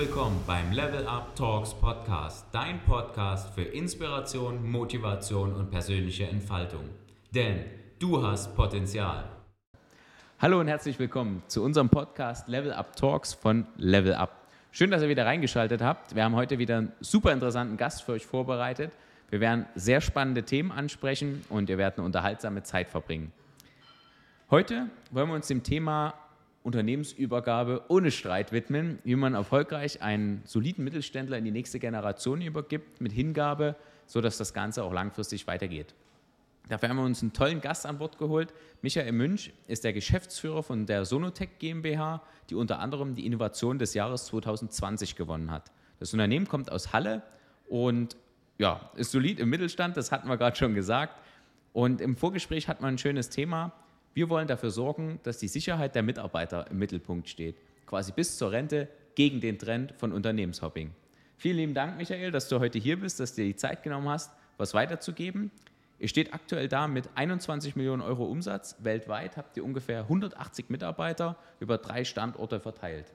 willkommen beim Level Up Talks Podcast, dein Podcast für Inspiration, Motivation und persönliche Entfaltung. Denn du hast Potenzial. Hallo und herzlich willkommen zu unserem Podcast Level Up Talks von Level Up. Schön, dass ihr wieder reingeschaltet habt. Wir haben heute wieder einen super interessanten Gast für euch vorbereitet. Wir werden sehr spannende Themen ansprechen und ihr werdet eine unterhaltsame Zeit verbringen. Heute wollen wir uns dem Thema Unternehmensübergabe ohne Streit widmen, wie man erfolgreich einen soliden Mittelständler in die nächste Generation übergibt, mit Hingabe, sodass das Ganze auch langfristig weitergeht. Dafür haben wir uns einen tollen Gast an Bord geholt. Michael Münch ist der Geschäftsführer von der Sonotech GmbH, die unter anderem die Innovation des Jahres 2020 gewonnen hat. Das Unternehmen kommt aus Halle und ja, ist solid im Mittelstand, das hatten wir gerade schon gesagt. Und im Vorgespräch hat man ein schönes Thema, wir wollen dafür sorgen, dass die Sicherheit der Mitarbeiter im Mittelpunkt steht, quasi bis zur Rente gegen den Trend von Unternehmenshopping. Vielen lieben Dank, Michael, dass du heute hier bist, dass du dir die Zeit genommen hast, was weiterzugeben. Ihr steht aktuell da mit 21 Millionen Euro Umsatz. Weltweit habt ihr ungefähr 180 Mitarbeiter über drei Standorte verteilt.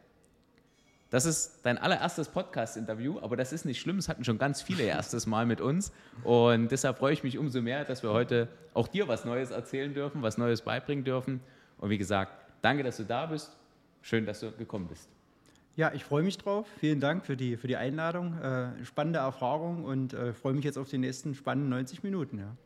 Das ist dein allererstes Podcast-Interview, aber das ist nicht schlimm. Es hatten schon ganz viele erstes Mal mit uns. Und deshalb freue ich mich umso mehr, dass wir heute auch dir was Neues erzählen dürfen, was Neues beibringen dürfen. Und wie gesagt, danke, dass du da bist. Schön, dass du gekommen bist. Ja, ich freue mich drauf. Vielen Dank für die, für die Einladung. Äh, spannende Erfahrung und äh, freue mich jetzt auf die nächsten spannenden 90 Minuten. Ja.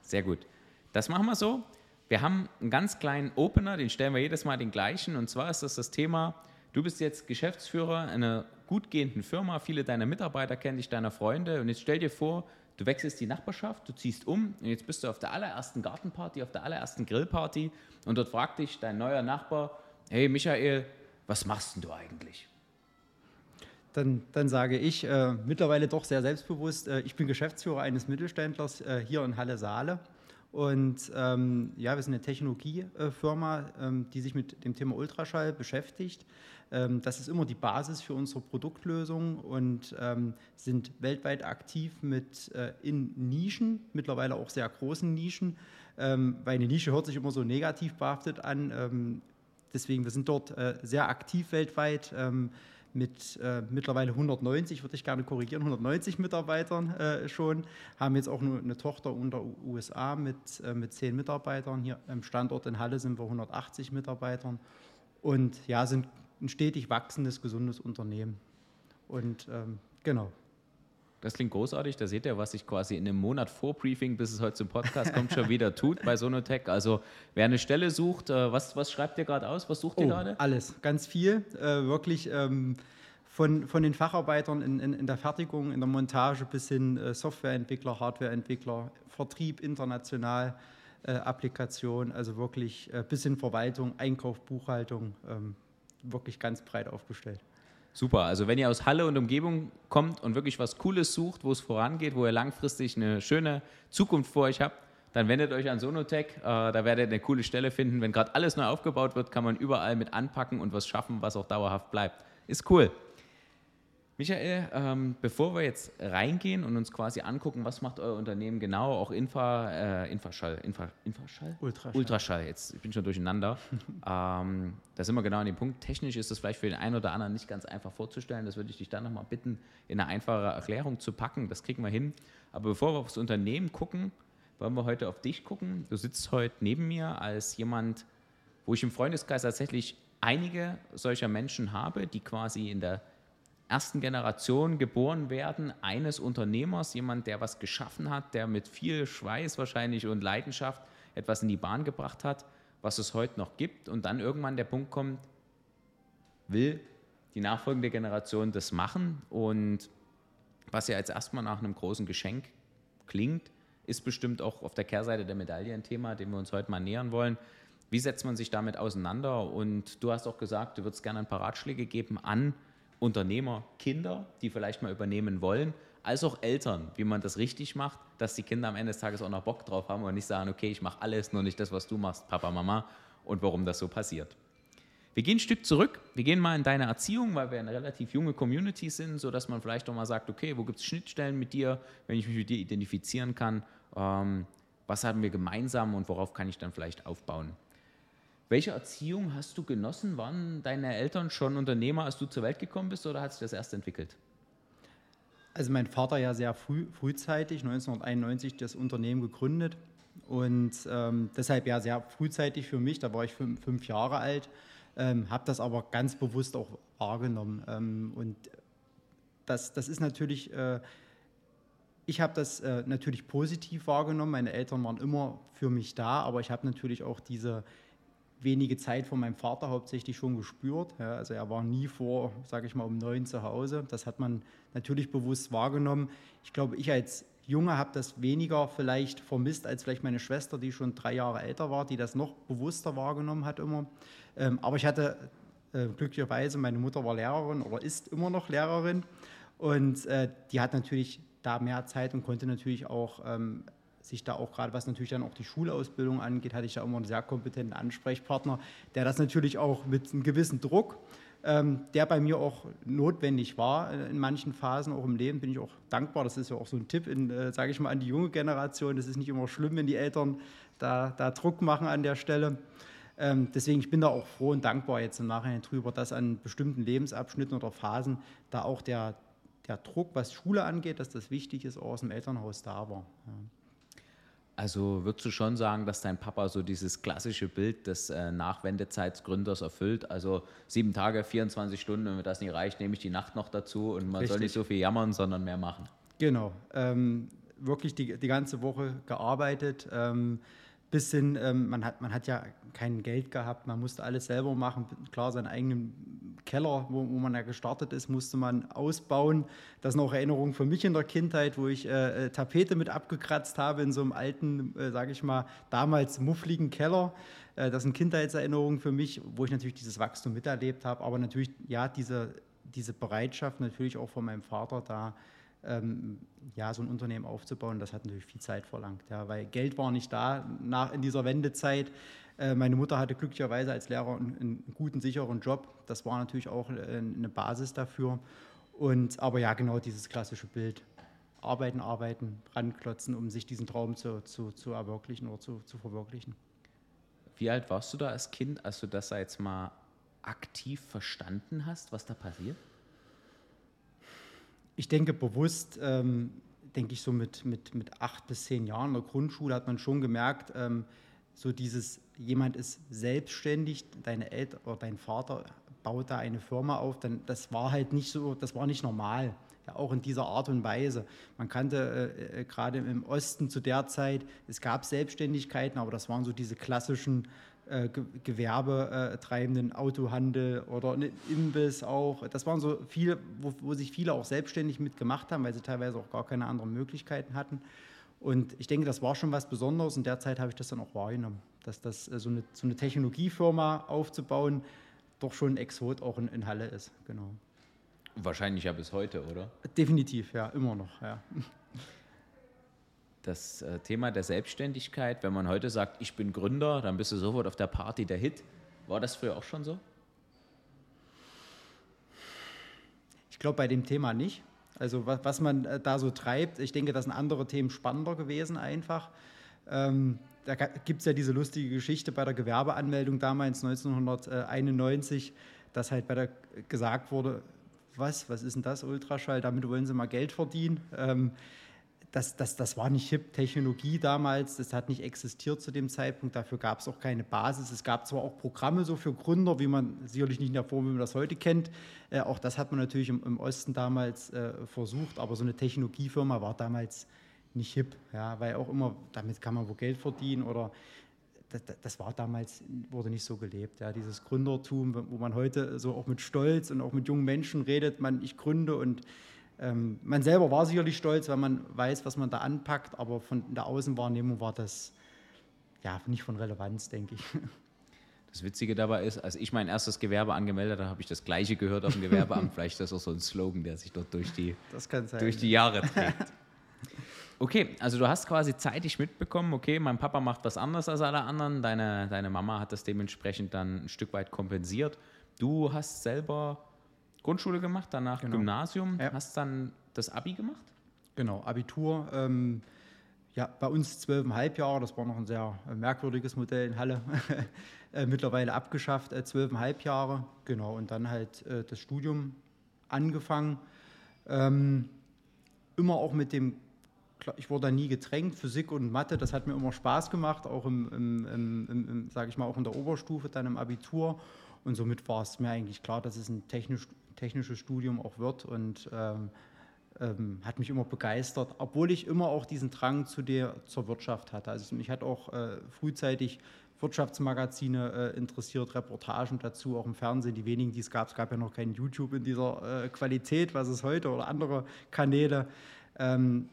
Sehr gut. Das machen wir so. Wir haben einen ganz kleinen Opener, den stellen wir jedes Mal den gleichen. Und zwar ist das das Thema Du bist jetzt Geschäftsführer einer gut gehenden Firma, viele deiner Mitarbeiter kennen dich, deiner Freunde und jetzt stell dir vor, du wechselst die Nachbarschaft, du ziehst um und jetzt bist du auf der allerersten Gartenparty, auf der allerersten Grillparty und dort fragt dich dein neuer Nachbar, hey Michael, was machst denn du eigentlich? Dann, dann sage ich äh, mittlerweile doch sehr selbstbewusst, äh, ich bin Geschäftsführer eines Mittelständlers äh, hier in Halle Saale und ähm, ja, wir sind eine Technologiefirma, ähm, die sich mit dem Thema Ultraschall beschäftigt. Ähm, das ist immer die Basis für unsere Produktlösung und ähm, sind weltweit aktiv mit äh, in Nischen, mittlerweile auch sehr großen Nischen, ähm, weil eine Nische hört sich immer so negativ behaftet an. Deswegen, wir sind dort äh, sehr aktiv weltweit mit äh, mittlerweile 190, würde ich gerne korrigieren, 190 Mitarbeitern äh, schon, haben jetzt auch eine, eine Tochter unter USA mit, äh, mit 10 Mitarbeitern. Hier am Standort in Halle sind wir 180 Mitarbeitern und ja, sind ein stetig wachsendes, gesundes Unternehmen. Und ähm, genau. Das klingt großartig. Da seht ihr, was sich quasi in einem Monat vor Briefing, bis es heute zum Podcast kommt, schon wieder tut bei Sonotech. Also wer eine Stelle sucht, äh, was, was schreibt ihr gerade aus? Was sucht ihr oh, gerade? Alles, ganz viel. Äh, wirklich ähm, von, von den Facharbeitern in, in, in, der Fertigung, in der Montage bis hin äh, Softwareentwickler, Hardwareentwickler, Vertrieb international, äh, Applikation, also wirklich äh, bis hin Verwaltung, Einkauf, Buchhaltung, ähm, wirklich ganz breit aufgestellt. Super, also wenn ihr aus Halle und Umgebung kommt und wirklich was Cooles sucht, wo es vorangeht, wo ihr langfristig eine schöne Zukunft vor euch habt, dann wendet euch an Sonotech. Äh, da werdet ihr eine coole Stelle finden. Wenn gerade alles neu aufgebaut wird, kann man überall mit anpacken und was schaffen, was auch dauerhaft bleibt. Ist cool. Michael, ähm, bevor wir jetzt reingehen und uns quasi angucken, was macht euer Unternehmen genau, auch Infra, äh, Infraschall, Infra, Infraschall? Ultraschall. Ultraschall, jetzt ich bin schon durcheinander. ähm, da sind wir genau an dem Punkt. Technisch ist das vielleicht für den einen oder anderen nicht ganz einfach vorzustellen. Das würde ich dich dann nochmal bitten, in eine einfache Erklärung zu packen. Das kriegen wir hin. Aber bevor wir aufs Unternehmen gucken, wollen wir heute auf dich gucken. Du sitzt heute neben mir als jemand, wo ich im Freundeskreis tatsächlich einige solcher Menschen habe, die quasi in der ersten Generation geboren werden eines Unternehmers, jemand, der was geschaffen hat, der mit viel Schweiß wahrscheinlich und Leidenschaft etwas in die Bahn gebracht hat, was es heute noch gibt und dann irgendwann der Punkt kommt, will die nachfolgende Generation das machen und was ja jetzt erstmal nach einem großen Geschenk klingt, ist bestimmt auch auf der Kehrseite der Medaille ein Thema, dem wir uns heute mal nähern wollen. Wie setzt man sich damit auseinander? Und du hast auch gesagt, du würdest gerne ein paar Ratschläge geben an Unternehmer Kinder, die vielleicht mal übernehmen wollen, als auch Eltern, wie man das richtig macht, dass die Kinder am Ende des Tages auch noch Bock drauf haben und nicht sagen, okay, ich mache alles, nur nicht das, was du machst, Papa, Mama, und warum das so passiert. Wir gehen ein Stück zurück, wir gehen mal in deine Erziehung, weil wir eine relativ junge Community sind, sodass man vielleicht auch mal sagt, okay, wo gibt es Schnittstellen mit dir, wenn ich mich mit dir identifizieren kann, ähm, was haben wir gemeinsam und worauf kann ich dann vielleicht aufbauen. Welche Erziehung hast du genossen? Waren deine Eltern schon Unternehmer, als du zur Welt gekommen bist, oder hat sich das erst entwickelt? Also mein Vater ja sehr früh, frühzeitig, 1991, das Unternehmen gegründet und ähm, deshalb ja sehr frühzeitig für mich, da war ich fünf, fünf Jahre alt, ähm, habe das aber ganz bewusst auch wahrgenommen. Ähm, und das, das ist natürlich, äh, ich habe das äh, natürlich positiv wahrgenommen. Meine Eltern waren immer für mich da, aber ich habe natürlich auch diese, wenige Zeit von meinem Vater hauptsächlich schon gespürt. Ja, also er war nie vor, sage ich mal, um neun zu Hause. Das hat man natürlich bewusst wahrgenommen. Ich glaube, ich als Junge habe das weniger vielleicht vermisst als vielleicht meine Schwester, die schon drei Jahre älter war, die das noch bewusster wahrgenommen hat immer. Ähm, aber ich hatte äh, glücklicherweise, meine Mutter war Lehrerin oder ist immer noch Lehrerin und äh, die hat natürlich da mehr Zeit und konnte natürlich auch ähm, sich da auch gerade, was natürlich dann auch die Schulausbildung angeht, hatte ich da immer einen sehr kompetenten Ansprechpartner, der das natürlich auch mit einem gewissen Druck, ähm, der bei mir auch notwendig war in manchen Phasen, auch im Leben, bin ich auch dankbar. Das ist ja auch so ein Tipp, äh, sage ich mal, an die junge Generation. Das ist nicht immer schlimm, wenn die Eltern da, da Druck machen an der Stelle. Ähm, deswegen, ich bin da auch froh und dankbar jetzt im Nachhinein drüber, dass an bestimmten Lebensabschnitten oder Phasen da auch der, der Druck, was Schule angeht, dass das wichtig ist, auch aus dem Elternhaus da war. Ja. Also würdest du schon sagen, dass dein Papa so dieses klassische Bild des äh, Nachwendezeitsgründers erfüllt? Also sieben Tage, 24 Stunden, wenn mir das nicht reicht, nehme ich die Nacht noch dazu und man Richtig. soll nicht so viel jammern, sondern mehr machen. Genau. Ähm, wirklich die, die ganze Woche gearbeitet. Ähm, bis hin, ähm, man, hat, man hat ja kein Geld gehabt, man musste alles selber machen. Klar, seinen eigenen Keller, wo, wo man ja gestartet ist, musste man ausbauen. Das sind auch Erinnerungen für mich in der Kindheit, wo ich äh, äh Tapete mit abgekratzt habe in so einem alten, äh, sage ich mal, damals muffligen Keller. Äh, das sind Kindheitserinnerungen für mich, wo ich natürlich dieses Wachstum miterlebt habe, aber natürlich, ja, diese, diese Bereitschaft natürlich auch von meinem Vater da, ähm, ja, so ein Unternehmen aufzubauen, das hat natürlich viel Zeit verlangt, ja, weil Geld war nicht da nach, in dieser Wendezeit. Äh, meine Mutter hatte glücklicherweise als Lehrer einen, einen, guten, sicheren Job. Das war natürlich auch äh, eine Basis dafür. Und, aber ja, genau dieses klassische Bild. Arbeiten, arbeiten, ranklotzen, um sich diesen Traum zu, zu, zu erwirklichen oder zu, zu verwirklichen. Wie alt warst du da als Kind, als du das jetzt mal aktiv verstanden hast, was da passiert? Ich denke bewusst, ähm, denke ich so mit, mit, mit acht bis zehn Jahren in der Grundschule hat man schon gemerkt, ähm, so dieses, jemand ist selbstständig, deine Eltern oder dein Vater baut da eine Firma auf, dann das war halt nicht so, das war nicht normal. Ja, auch in dieser Art und Weise. Man kannte äh, äh, gerade im Osten zu der Zeit, es gab Selbstständigkeiten, aber das waren so diese klassischen äh, gewerbetreibenden Autohandel oder ein Imbiss auch. Das waren so viele, wo, wo sich viele auch selbstständig mitgemacht haben, weil sie teilweise auch gar keine anderen Möglichkeiten hatten. Und ich denke, das war schon was Besonderes. In der Zeit habe ich das dann auch wahrgenommen, dass das äh, so eine, so eine Technologiefirma aufzubauen doch schon ein Exot auch in, in Halle ist. Genau. Wahrscheinlich ja bis heute, oder? Definitiv, ja, immer noch, ja das äh, Thema der Selbstständigkeit, wenn man heute sagt, ich bin Gründer, dann bist du sofort auf der Party der Hit. War das früher auch schon so? Ich glaube bei dem Thema nicht. Also was, was, man äh, da so treibt, ich denke, das sind andere Themen spannender gewesen einfach. Ähm, da gibt es ja diese lustige Geschichte bei der Gewerbeanmeldung damals 1991, dass halt bei der gesagt wurde, was, was ist denn das Ultraschall, damit wollen sie mal Geld verdienen. Ähm, das, das, das war nicht HIP-Technologie damals, das hat nicht existiert zu dem Zeitpunkt, dafür gab es auch keine Basis. Es gab zwar auch Programme so für Gründer, wie man sicherlich nicht in der Form, wie man das heute kennt. Äh, auch das hat man natürlich im, im Osten damals äh, versucht, aber so eine Technologiefirma war damals nicht hip, ja, weil auch immer, damit kann man wo Geld verdienen oder das, das, war damals, wurde nicht so gelebt. Ja, dieses Gründertum, wo man heute so auch mit Stolz und auch mit jungen Menschen redet, man, ich gründe und ähm, man selber war sicherlich stolz, weil man weiß, was man da anpackt, aber von der Außenwahrnehmung war das ja nicht von Relevanz, denke ich. Das Witzige dabei ist, als ich mein erstes Gewerbe angemeldet habe, habe ich das Gleiche gehört auf dem Gewerbeamt. Vielleicht ist das auch so ein Slogan, der sich dort durch die, durch die Jahre trägt. Okay, also du hast quasi zeitig mitbekommen, okay, mein Papa macht was anderes als alle anderen, deine, deine Mama hat das dementsprechend dann ein Stück weit kompensiert. Du hast selber Grundschule gemacht, danach genau. Gymnasium. Ja. Hast dann das Abi gemacht? Genau, Abitur. Ähm, ja, bei uns zwölfeinhalb Jahre, das war noch ein sehr äh, merkwürdiges Modell in Halle, äh, mittlerweile abgeschafft, äh, zwölfeinhalb Jahre, genau, und dann halt äh, das Studium angefangen. Ähm, immer auch mit dem, ich wurde da nie gedrängt, Physik und Mathe, das hat mir immer Spaß gemacht, auch im, im, im, im sage ich mal, auch in der Oberstufe, dann im Abitur. Und somit war es mir eigentlich klar, dass es ein technisch, technisches Studium auch wird und ähm, ähm, hat mich immer begeistert, obwohl ich immer auch diesen Drang zu der, zur Wirtschaft hatte. Also mich hat auch äh, frühzeitig Wirtschaftsmagazine äh, interessiert, Reportagen dazu, auch im Fernsehen. Die wenigen, die es gab, es gab ja noch kein YouTube in dieser äh, Qualität, was es heute oder andere Kanäle. Ähm,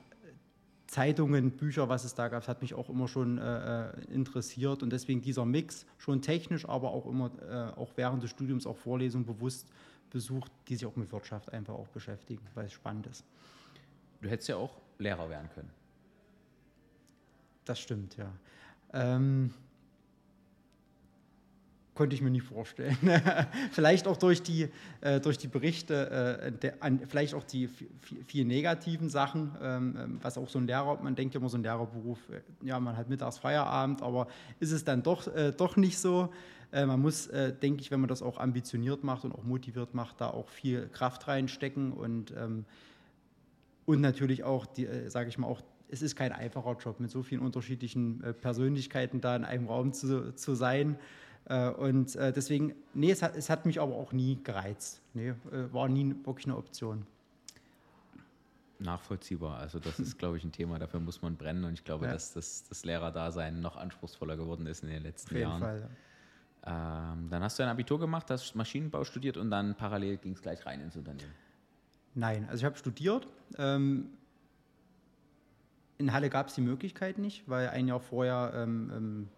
Zeitungen, Bücher, was es da gab, hat mich auch immer schon äh, äh, interessiert und deswegen dieser Mix, schon technisch, aber auch immer, äh, auch während des Studiums auch Vorlesungen bewusst besucht, die sich auch mit Wirtschaft einfach auch beschäftigen, weil es spannend ist. Du hättest ja auch Lehrer werden können. Das stimmt, ja. Ähm, konnte ich mir nie vorstellen. vielleicht auch durch die, äh, durch die Berichte, äh, der, an, vielleicht auch die vielen negativen Sachen, ähm, ähm, was auch so ein Lehrer, man denkt ja immer so ein Lehrerberuf, äh, ja, man hat mittags Feierabend, aber ist es dann doch, äh, doch nicht so. Äh, man muss, äh, denke ich, wenn man das auch ambitioniert macht und auch motiviert macht, da auch viel Kraft reinstecken und, ähm, und natürlich auch, äh, sage ich mal, auch es ist kein einfacher Job, mit so vielen unterschiedlichen äh, Persönlichkeiten da in einem Raum zu, zu sein. Äh, und deswegen, nee, es hat, es hat mich aber auch nie gereizt. Nee, war nie wirklich eine Option. Nachvollziehbar. Also das ist, glaube ich, ein Thema, dafür muss man brennen. Und ich glaube, ja. dass das, das Lehrerdasein noch anspruchsvoller geworden ist in den letzten Auf jeden Jahren. Fall, ja. Ähm, dann hast du ein Abitur gemacht, hast Maschinenbau studiert und dann parallel ging es gleich rein ins Unternehmen. Nein, also ich habe studiert. Ähm, in Halle gab es die Möglichkeit nicht, weil ein Jahr vorher ähm, ähm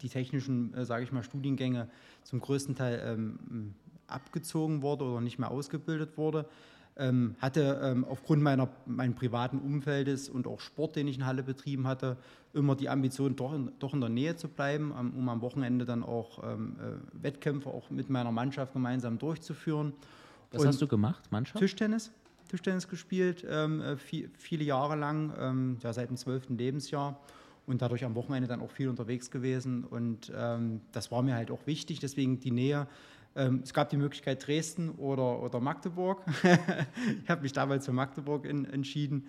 die technischen, äh, sage ich mal, Studiengänge zum größten Teil ähm, abgezogen wurde oder nicht mehr ausgebildet wurde. Ähm, hatte ähm, aufgrund meiner, meines privaten Umfeldes und auch Sport, den ich in Halle betrieben hatte, immer die Ambition, doch in, doch in der Nähe zu bleiben, ähm, um am Wochenende dann auch ähm, äh, Wettkämpfe auch mit meiner Mannschaft gemeinsam durchzuführen. Was und hast du gemacht, Mannschaft? Tischtennis. Tischtennis gespielt, ähm, äh, viel, viele Jahre lang, ähm, ja, seit dem zwölften Lebensjahr und dadurch am Wochenende dann auch viel unterwegs gewesen. Und das war mir halt auch wichtig, deswegen die Nähe es gab die Möglichkeit Dresden oder, oder Magdeburg. ich habe mich damals für Magdeburg in, entschieden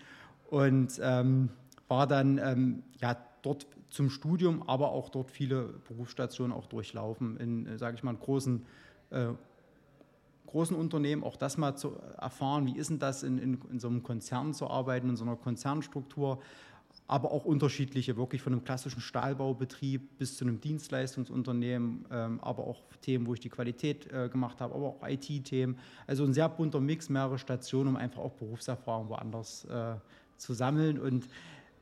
und ähm, war dann ähm, ja, dort zum Studium, aber auch dort viele Berufsstationen auch durchlaufen in, äh, sage ich mal, großen, äh, großen Unternehmen. Auch das mal zu erfahren, wie ist denn das, in, in, in so einem Konzern zu arbeiten, in so einer Konzernstruktur aber auch unterschiedliche, wirklich von einem klassischen Stahlbaubetrieb bis zu einem Dienstleistungsunternehmen, ähm, aber auch Themen, wo ich die Qualität äh, gemacht habe, aber auch IT-Themen. Also ein sehr bunter Mix, mehrere Stationen, um einfach auch Berufserfahrung woanders äh, zu sammeln. Und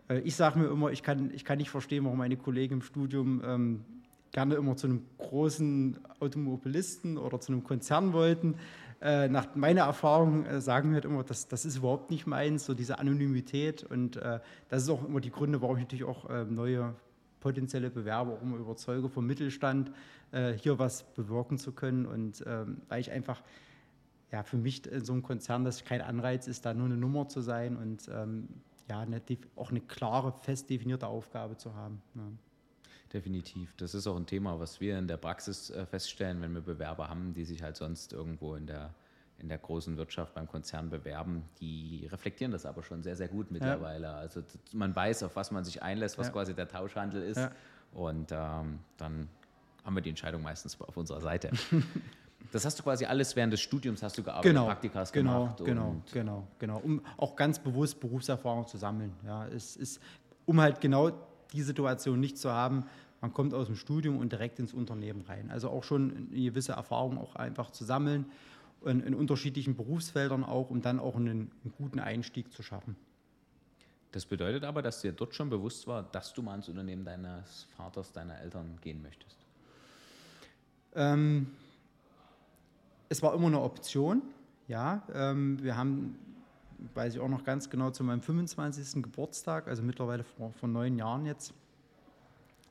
äh, ich sage mir immer, ich kann, ich kann nicht verstehen, warum meine Kollegen im Studium ähm, gerne immer zu einem großen Automobilisten oder zu einem Konzern wollten. Äh, nach meiner Erfahrung äh, sagen wir halt immer, das, das ist überhaupt nicht meins, so diese Anonymität. Und äh, das ist auch immer die Gründe, warum ich natürlich auch äh, neue potenzielle Bewerber auch immer überzeuge vom Mittelstand, äh, hier was bewirken zu können. Und ähm, weil ich einfach, ja, für mich in so einem Konzern, das kein Anreiz ist, da nur eine Nummer zu sein und ähm, ja, eine, auch eine klare, fest definierte Aufgabe zu haben. Ja. Definitiv. Das ist auch ein Thema, was wir in der Praxis äh, feststellen, wenn wir Bewerber haben, die sich halt sonst irgendwo in der, in der großen Wirtschaft beim Konzern bewerben. Die reflektieren das aber schon sehr, sehr gut mittlerweile. Ja. Also man weiß, auf was man sich einlässt, was ja. quasi der Tauschhandel ist. Ja. Und ähm, dann haben wir die Entscheidung meistens auf unserer Seite. Das hast du quasi alles während des Studiums hast du gearbeitet, genau, Praktikas genau, gemacht. Genau, genau, genau, um auch ganz bewusst Berufserfahrung zu sammeln. Ja, es ist, um halt genau die Situation nicht zu haben, man kommt aus dem Studium und direkt ins Unternehmen rein. Also auch schon eine gewisse Erfahrung auch einfach zu sammeln in, in unterschiedlichen Berufsfeldern auch, um dann auch einen, einen, guten Einstieg zu schaffen. Das bedeutet aber, dass dir dort schon bewusst war, dass du mal ins Unternehmen deines Vaters, deiner Eltern gehen möchtest. Ähm, es war immer eine Option, ja. Ähm, wir haben weiß ich auch noch ganz genau, zu meinem 25. Geburtstag, also mittlerweile vor, vor neun Jahren jetzt,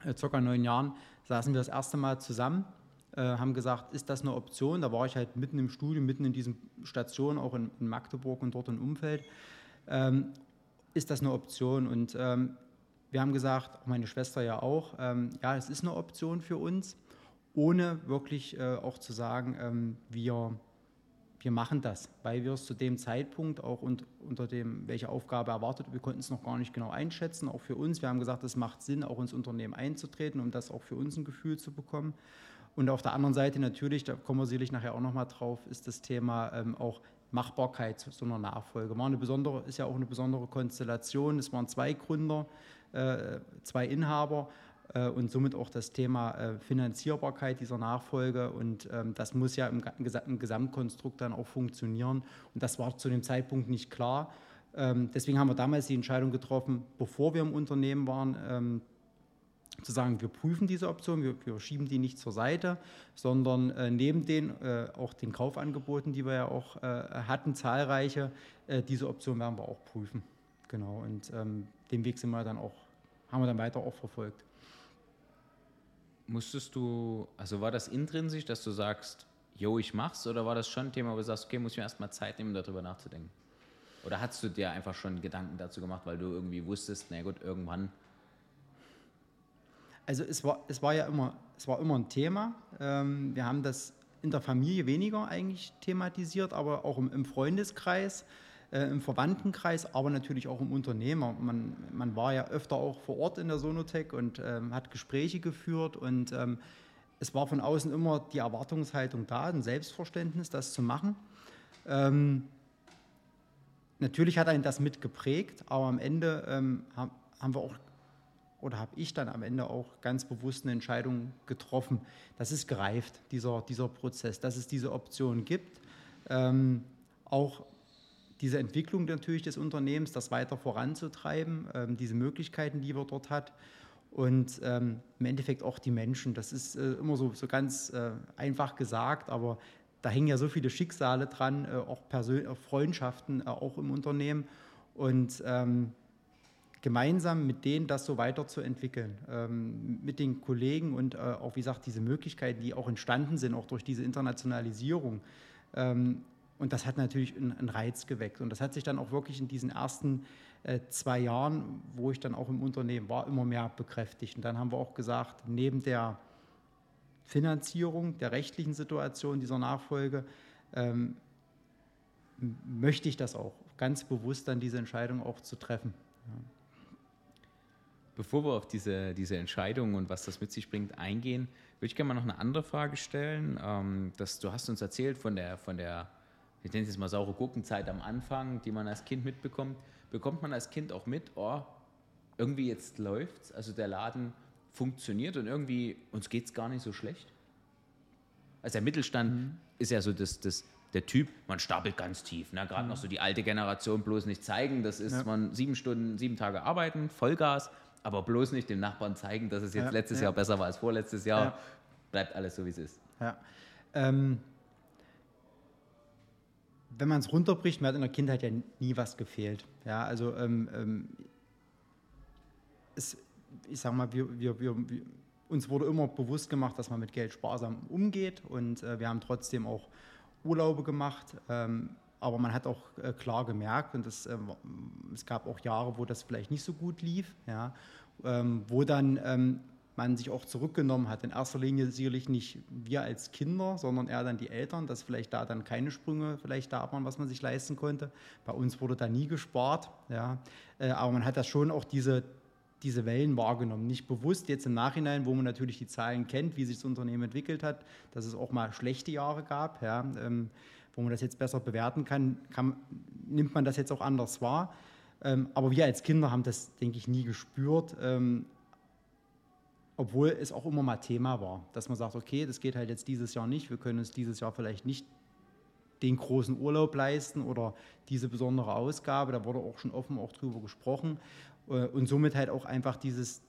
äh, circa neun Jahren, saßen wir das erste Mal zusammen, äh, haben gesagt, ist das eine Option? Da war ich halt mitten im Studium, mitten in diesen Stationen, auch in, in Magdeburg und dort im Umfeld. Ähm, ist das eine Option. Und ähm, wir haben gesagt, meine Schwester ja auch, ähm, ja, es ist eine Option für uns, ohne wirklich äh, auch zu sagen, ähm, wir, wir machen das, weil wir es zu dem Zeitpunkt auch und, unter dem, welche Aufgabe erwartet, wir konnten es noch gar nicht genau einschätzen, auch für uns. Wir haben gesagt, es macht Sinn, auch ins Unternehmen einzutreten, um das auch für uns ein Gefühl zu bekommen. Und auf der anderen Seite natürlich, da kommen wir sicherlich nachher auch nochmal drauf, ist das Thema ähm, auch Machbarkeit so einer Nachfolge. War eine besondere, ist ja auch eine besondere Konstellation. Es waren zwei Gründer, äh, zwei Inhaber und somit auch das Thema äh, Finanzierbarkeit dieser Nachfolge. Und ähm, das muss ja im, im, Gesamtkonstrukt dann auch funktionieren. Und das war zu dem Zeitpunkt nicht klar. Ähm, deswegen haben wir damals die Entscheidung getroffen, bevor wir im Unternehmen waren, ähm, zu sagen, wir prüfen diese Option, wir, wir schieben die nicht zur Seite, sondern äh, neben den äh, auch den Kaufangeboten, die wir ja auch äh, hatten, zahlreiche, äh, diese Option werden wir auch prüfen. Genau, und ähm, den Weg sind wir dann auch, haben wir dann weiter auch verfolgt. Musstest du, also war das intrinsisch, dass du sagst, yo, ich mach's, oder war das schon ein Thema, wo du sagst, okay, muss ich mir erstmal Zeit nehmen, darüber nachzudenken? Oder hast du dir einfach schon Gedanken dazu gemacht, weil du irgendwie wusstest, na gut, irgendwann also es war, es war ja immer, es war immer ein Thema. Ähm, wir haben das in der Familie weniger eigentlich thematisiert, aber auch im, im Freundeskreis, äh, im Verwandtenkreis, aber natürlich auch im Unternehmer. Man, man war ja öfter auch vor Ort in der Sonotech und ähm, hat Gespräche geführt und ähm, es war von außen immer die Erwartungshaltung da, ein Selbstverständnis, das zu machen. Ähm, natürlich hat einen das mitgeprägt, aber am Ende ähm, haben wir auch oder habe ich dann am Ende auch ganz bewusst eine Entscheidung getroffen. Das ist gereift, dieser, dieser Prozess, dass es diese Option gibt. Ähm, auch diese Entwicklung natürlich des Unternehmens, das weiter voranzutreiben, ähm, diese Möglichkeiten, die wir dort hat und ähm, im Endeffekt auch die Menschen. Das ist äh, immer so, so ganz äh, einfach gesagt, aber da hängen ja so viele Schicksale dran, äh, auch, Persön Freundschaften, äh, auch im Unternehmen. Und ähm, gemeinsam mit denen das so weiterzuentwickeln, ähm, mit den Kollegen und äh, auch, wie gesagt, diese Möglichkeiten, die auch entstanden sind, auch durch diese Internationalisierung. Und das hat natürlich einen, einen, Reiz geweckt. Und das hat sich dann auch wirklich in diesen ersten äh, zwei Jahren, wo ich dann auch im Unternehmen war, immer mehr bekräftigt. Und dann haben wir auch gesagt, neben der Finanzierung, der rechtlichen Situation dieser Nachfolge, ähm, möchte ich das auch ganz bewusst dann diese Entscheidung auch zu treffen. Ja. Bevor wir auf diese, diese Entscheidung und was das mit sich bringt eingehen, würde ich gerne mal noch eine andere Frage stellen. Ähm, dass, du hast uns erzählt von der, von der, ich nenne es jetzt mal saure Gurkenzeit am Anfang, die man als Kind mitbekommt. Bekommt man als Kind auch mit, oh, irgendwie jetzt läuft's, also der Laden funktioniert und irgendwie uns geht es gar nicht so schlecht? Also der Mittelstand mhm. ist ja so das, das, der Typ, man stapelt ganz tief. Ne? Gerade mhm. noch so die alte Generation bloß nicht zeigen. Das ist ja. man sieben Stunden, sieben Tage arbeiten, Vollgas aber bloß nicht dem Nachbarn zeigen, dass es jetzt ja, letztes ja. Jahr besser war als vorletztes Jahr. Ja. Bleibt alles so, wie es ist. Ja. Ähm, wenn man es runterbricht, mir hat in der Kindheit ja nie was gefehlt. Ja, also ähm, ähm, es, ich sag mal, wir, wir, wir, uns wurde immer bewusst gemacht, dass man mit Geld sparsam umgeht und äh, wir haben trotzdem auch Urlaube gemacht. Ähm, aber man hat auch äh, klar gemerkt, und das, äh, es gab auch Jahre, wo das vielleicht nicht so gut lief, ja, ähm, wo dann ähm, man sich auch zurückgenommen hat. In erster Linie sicherlich nicht wir als Kinder, sondern eher dann die Eltern, dass vielleicht da dann keine Sprünge vielleicht da waren, was man sich leisten konnte. Bei uns wurde da nie gespart, ja, äh, aber man hat das schon auch diese diese Wellen wahrgenommen. Nicht bewusst jetzt im Nachhinein, wo man natürlich die Zahlen kennt, wie sich das Unternehmen entwickelt hat, dass es auch mal schlechte Jahre gab. Ja, ähm, wo man das jetzt besser bewerten kann, kann nimmt man das jetzt auch anders wahr. Ähm, aber wir als Kinder haben das, denke ich, nie gespürt, ähm, obwohl es auch immer mal Thema war, dass man sagt, okay, das geht halt jetzt dieses Jahr nicht, wir können uns dieses Jahr vielleicht nicht den großen Urlaub leisten oder diese besondere Ausgabe, da wurde auch schon offen auch drüber gesprochen äh, und somit halt auch einfach dieses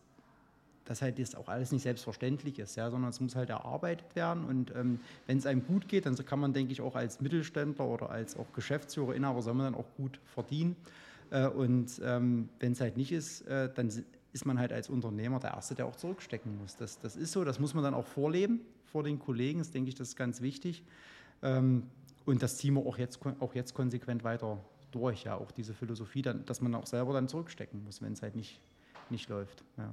dass halt das auch alles nicht selbstverständlich ist, ja, sondern es muss halt erarbeitet werden. Und ähm, wenn es einem gut geht, dann kann man, denke ich, auch als Mittelständler oder als auch Geschäftsführer, Inhaber, soll man dann auch gut verdienen. Äh, und ähm, wenn es halt nicht ist, äh, dann ist man halt als Unternehmer der Erste, der auch zurückstecken muss. Das, das ist so, das muss man dann auch vorleben vor den Kollegen, das denke ich, das ist ganz wichtig. Ähm, und das ziehen wir auch jetzt, auch jetzt konsequent weiter durch, ja, auch diese Philosophie, dann, dass man auch selber dann zurückstecken muss, wenn es halt nicht, nicht läuft. Ja.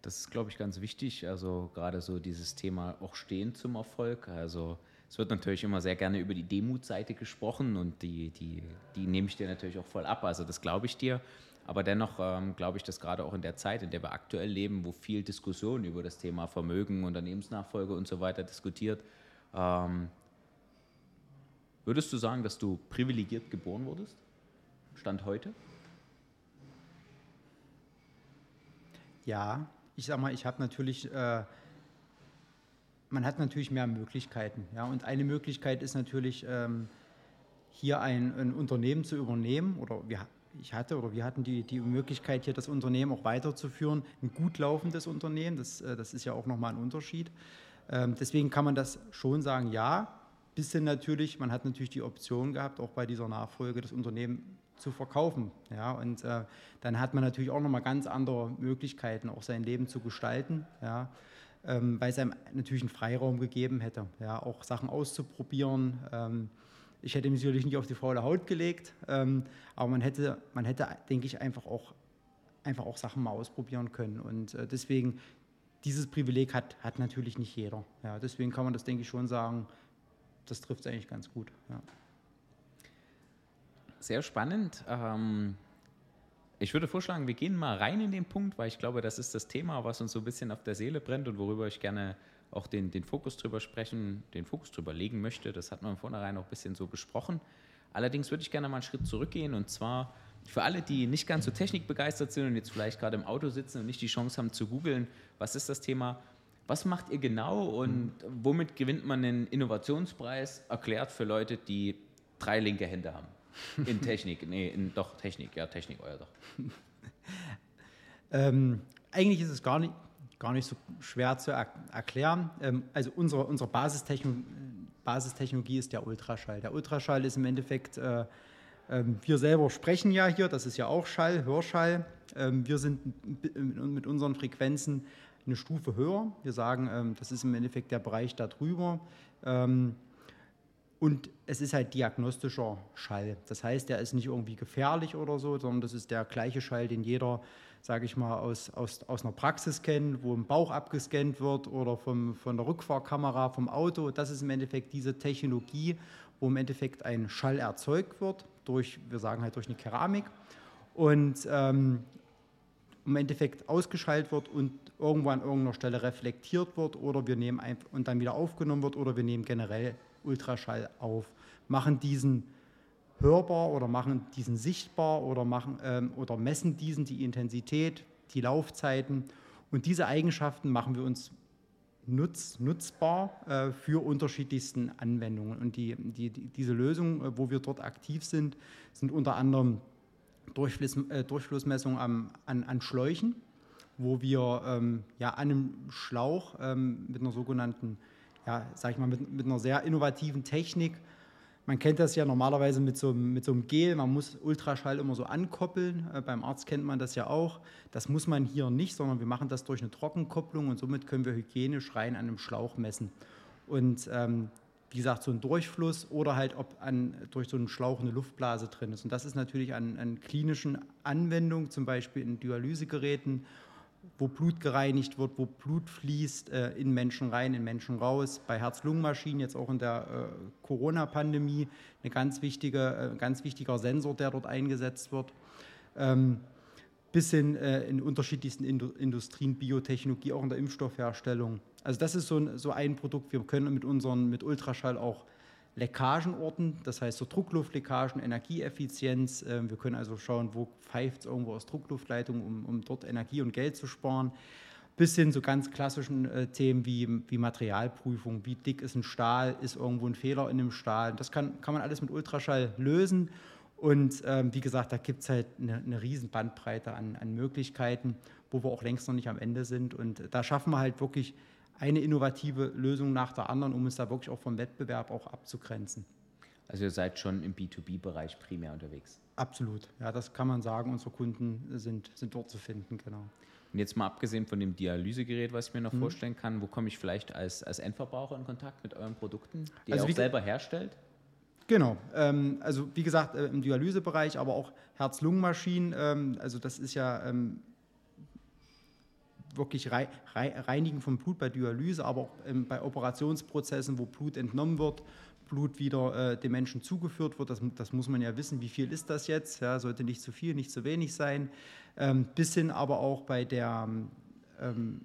Das ist, glaube ich, ganz wichtig. Also gerade so dieses Thema auch stehen zum Erfolg. Also es wird natürlich immer sehr gerne über die Demutseite gesprochen und die, die, die nehme ich dir natürlich auch voll ab. Also das glaube ich dir. Aber dennoch ähm, glaube ich, dass gerade auch in der Zeit, in der wir aktuell leben, wo viel Diskussion über das Thema Vermögen, Unternehmensnachfolge und so weiter diskutiert, ähm, würdest du sagen, dass du privilegiert geboren wurdest? Stand heute? Ja, ich sag mal, ich habe natürlich, äh, man hat natürlich mehr Möglichkeiten. Ja, und eine Möglichkeit ist natürlich, ähm, hier ein, ein, Unternehmen zu übernehmen oder wir, ich hatte oder wir hatten die, die Möglichkeit, hier das Unternehmen auch weiterzuführen. Ein gut laufendes Unternehmen, das, äh, das ist ja auch nochmal ein Unterschied. Ähm, deswegen kann man das schon sagen, ja, bisschen natürlich, man hat natürlich die Option gehabt, auch bei dieser Nachfolge das Unternehmen zu verkaufen. Ja, und äh, dann hat man natürlich auch nochmal ganz andere Möglichkeiten, auch sein Leben zu gestalten, ja, ähm, weil es einem natürlich einen Freiraum gegeben hätte, ja, auch Sachen auszuprobieren. Ähm, ich hätte mich sicherlich nicht auf die faule Haut gelegt, ähm, aber man hätte, man hätte, denke ich, einfach auch, einfach auch Sachen mal ausprobieren können. Und äh, deswegen, dieses Privileg hat, hat natürlich nicht jeder. Ja, deswegen kann man das, denke ich, schon sagen, das trifft es eigentlich ganz gut. Ja sehr spannend. Ähm, ich würde vorschlagen, wir gehen mal rein in den Punkt, weil ich glaube, das ist das Thema, was uns so ein bisschen auf der Seele brennt und worüber ich gerne auch den, den Fokus drüber sprechen, den Fokus drüber legen möchte. Das hat man vornherein auch ein bisschen so besprochen. Allerdings würde ich gerne mal einen Schritt zurückgehen und zwar für alle, die nicht ganz so technikbegeistert sind und jetzt vielleicht gerade im Auto sitzen und nicht die Chance haben zu googeln, was ist das Thema? Was macht ihr genau und womit gewinnt man einen Innovationspreis? Erklärt für Leute, die drei linke Hände haben. In Technik, nee, in, doch Technik, ja, Technik, euer doch. ähm, eigentlich ist es gar nicht, gar nicht so schwer zu er erklären. Ähm, also unsere, unsere Basistechnologie, Basistechnologie ist der Ultraschall. Der Ultraschall ist im Endeffekt, äh, äh, wir selber sprechen ja hier, das ist ja auch Schall, Hörschall. Ähm, wir sind mit unseren Frequenzen eine Stufe höher. Wir sagen, ähm, das ist im Endeffekt der Bereich darüber. Ähm, und es ist halt diagnostischer Schall. Das heißt, der ist nicht irgendwie gefährlich oder so, sondern das ist der gleiche Schall, den jeder, sage ich mal, aus, aus, aus einer Praxis kennt, wo ein Bauch abgescannt wird oder vom, von der Rückfahrkamera vom Auto. Das ist im Endeffekt diese Technologie, wo im Endeffekt ein Schall erzeugt wird, durch, wir sagen halt durch eine Keramik. Und ähm, im Endeffekt ausgeschaltet wird und irgendwo an irgendeiner Stelle reflektiert wird oder wir nehmen ein, und dann wieder aufgenommen wird oder wir nehmen generell Ultraschall auf, machen diesen hörbar oder machen diesen sichtbar oder, machen, ähm, oder messen diesen die Intensität, die Laufzeiten. Und diese Eigenschaften machen wir uns nutz, nutzbar äh, für unterschiedlichsten Anwendungen. Und die, die, die, diese Lösungen, äh, wo wir dort aktiv sind, sind unter anderem Durchfluss, äh, Durchflussmessung am, an, an Schläuchen, wo wir ähm, ja, an einem Schlauch ähm, mit einer sogenannten ja, sag ich mal, mit, mit einer sehr innovativen Technik. Man kennt das ja normalerweise mit so, mit so einem Gel, man muss Ultraschall immer so ankoppeln. Äh, beim Arzt kennt man das ja auch. Das muss man hier nicht, sondern wir machen das durch eine Trockenkopplung und somit können wir hygienisch rein an einem Schlauch messen. Und ähm, wie gesagt, so ein Durchfluss oder halt, ob an, durch so einen Schlauch eine Luftblase drin ist. Und das ist natürlich an, an klinischen Anwendungen, zum Beispiel in Dialysegeräten wo Blut gereinigt wird, wo Blut fließt äh, in Menschen rein, in Menschen raus. Bei Herz-Lungen-Maschinen, jetzt auch in der äh, Corona-Pandemie, ein ganz, wichtige, äh, ganz wichtiger Sensor, der dort eingesetzt wird. Ähm, bis hin äh, in unterschiedlichsten Indu Industrien, Biotechnologie, auch in der Impfstoffherstellung. Also das ist so ein, so ein Produkt. Wir können mit unseren mit Ultraschall auch Leckagenorten, das heißt so Druckluftleckagen, Energieeffizienz. Ähm, wir können also schauen, wo pfeift es irgendwo aus Druckluftleitungen, um, um dort Energie und Geld zu sparen. Bis hin zu ganz klassischen äh, Themen wie, wie Materialprüfung, wie dick ist ein Stahl, ist irgendwo ein Fehler in dem Stahl. Das kann, kann man alles mit Ultraschall lösen. Und ähm, wie gesagt, da gibt es halt eine, eine riesen Bandbreite an, an Möglichkeiten, wo wir auch längst noch nicht am Ende sind. Und da schaffen wir halt wirklich eine innovative Lösung nach der anderen, um uns da wirklich auch vom Wettbewerb auch abzugrenzen. Also ihr seid schon im B2B-Bereich primär unterwegs? Absolut, ja, das kann man sagen. Unsere Kunden sind, sind dort zu finden, genau. Und jetzt mal abgesehen von dem Dialysegerät, was ich mir noch mhm. vorstellen kann, wo komme ich vielleicht als, als Endverbraucher in Kontakt mit euren Produkten, die also ihr auch selber herstellt? Genau, ähm, also wie gesagt, äh, im Dialysebereich, aber auch Herz-Lungen-Maschinen, ähm, also das ist ja ähm, wirklich rei Reinigen von Blut bei Dialyse, aber auch ähm, bei Operationsprozessen, wo Blut entnommen wird, Blut wieder äh, dem Menschen zugeführt wird. Das, das, muss man ja wissen, wie viel ist das jetzt? Ja, sollte nicht zu viel, nicht zu wenig sein. Ähm, bis hin aber auch bei der ähm,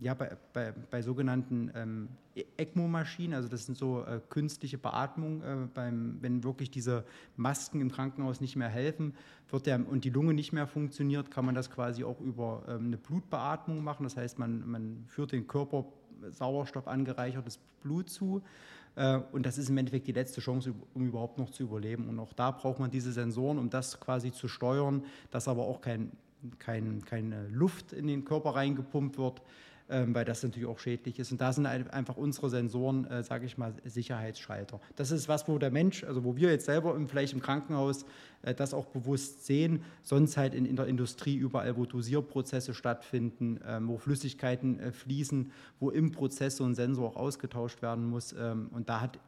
ja, bei, bei, bei sogenannten ähm, e-, ECMO-Maschinen, also das sind so äh, künstliche Beatmung, äh, beim, wenn wirklich diese Masken im Krankenhaus nicht mehr helfen wird der, und die Lunge nicht mehr funktioniert, kann man das quasi auch über ähm, eine Blutbeatmung machen. Das heißt, man, man führt den Körper Sauerstoff angereichertes Blut zu. Äh, und das ist im Endeffekt die letzte Chance, um überhaupt noch zu überleben. Und auch da braucht man diese Sensoren, um das quasi zu steuern, dass aber auch kein, kein, keine Luft in den Körper reingepumpt wird weil das natürlich auch schädlich ist. Und da sind einfach unsere Sensoren, äh, sage ich mal, Sicherheitsschalter. Das ist was, wo der Mensch, also wo wir jetzt selber im, vielleicht im Krankenhaus äh, das auch bewusst sehen, sonst halt in, in der Industrie überall, wo Dosierprozesse stattfinden, ähm, wo Flüssigkeiten äh, fließen, wo im Prozess so ein Sensor auch ausgetauscht werden muss. Ähm, und da hat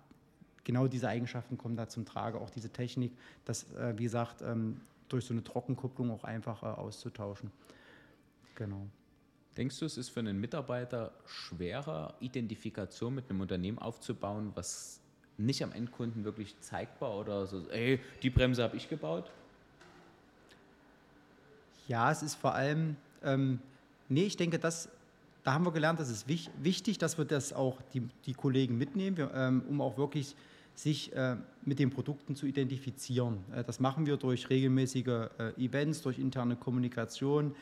genau diese Eigenschaften kommen da zum Trage, auch diese Technik, das, wie gesagt, ähm, durch so eine Trockenkupplung auch einfach auszutauschen. Genau. Denkst du, es ist für einen Mitarbeiter schwerer, Identifikation mit einem Unternehmen aufzubauen, was nicht am Endkunden wirklich zeigbar oder so, ey, die Bremse habe ich gebaut? Ja, es ist vor allem, ähm, nee, ich denke, das, da haben wir gelernt, das ist wich, wichtig, dass wir das auch die, die Kollegen mitnehmen, wir, ähm, um auch wirklich sich äh, mit den Produkten zu identifizieren. Äh, das machen wir durch regelmäßige äh, Events, durch interne Kommunikation,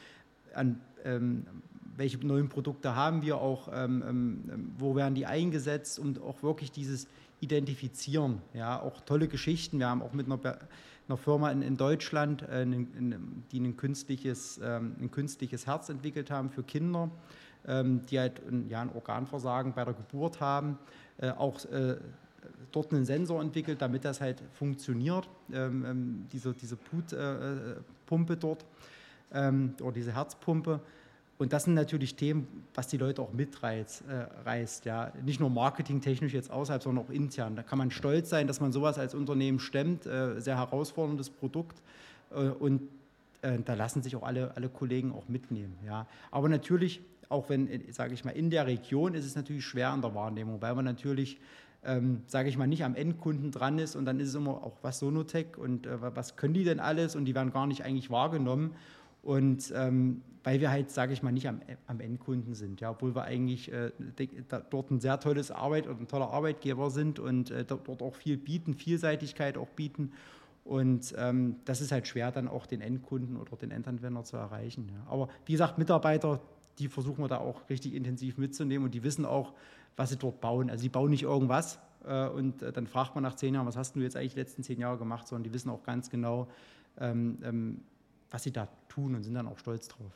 an ähm, welche neuen Produkte haben wir auch, ähm, ähm, wo werden die eingesetzt und auch wirklich dieses Identifizieren. Ja, auch tolle Geschichten. Wir haben auch mit einer, einer Firma in, in Deutschland, äh, in, in, die ein künstliches, ähm, ein künstliches Herz entwickelt haben für Kinder, ähm, die halt ein, ja, ein Organversagen bei der Geburt haben, äh, auch äh, dort einen Sensor entwickelt, damit das halt funktioniert, ähm, ähm, diese, diese Blutpumpe dort oder diese Herzpumpe. Und das sind natürlich Themen, was die Leute auch mitreißt. Äh, reißt, ja. Nicht nur marketingtechnisch jetzt außerhalb, sondern auch intern. Da kann man stolz sein, dass man sowas als Unternehmen stemmt. Äh, sehr herausforderndes Produkt. Äh, und äh, da lassen sich auch alle, alle Kollegen auch mitnehmen. Ja. Aber natürlich, auch wenn, äh, sage ich mal, in der Region ist es natürlich schwer in der Wahrnehmung, weil man natürlich ähm, sage ich mal, nicht am Endkunden dran ist und dann ist es immer auch was Sonotech und äh, was können die denn alles und die werden gar nicht eigentlich wahrgenommen. Und ähm, weil wir halt, sage ich mal, nicht am, am Endkunden sind, ja, obwohl wir eigentlich äh, da, dort ein sehr tolles Arbeit und ein toller Arbeitgeber sind und äh, dort auch viel bieten, Vielseitigkeit auch bieten. Und ähm, das ist halt schwer, dann auch den Endkunden oder den Endanwender zu erreichen. Ja. Aber wie gesagt, Mitarbeiter, die versuchen wir da auch richtig intensiv mitzunehmen und die wissen auch, was sie dort bauen. Also sie bauen nicht irgendwas äh, und äh, dann fragt man nach zehn Jahren, was hast du jetzt eigentlich die letzten zehn Jahre gemacht, sondern die wissen auch ganz genau, ähm, ähm, was sie da tun und sind dann auch stolz drauf.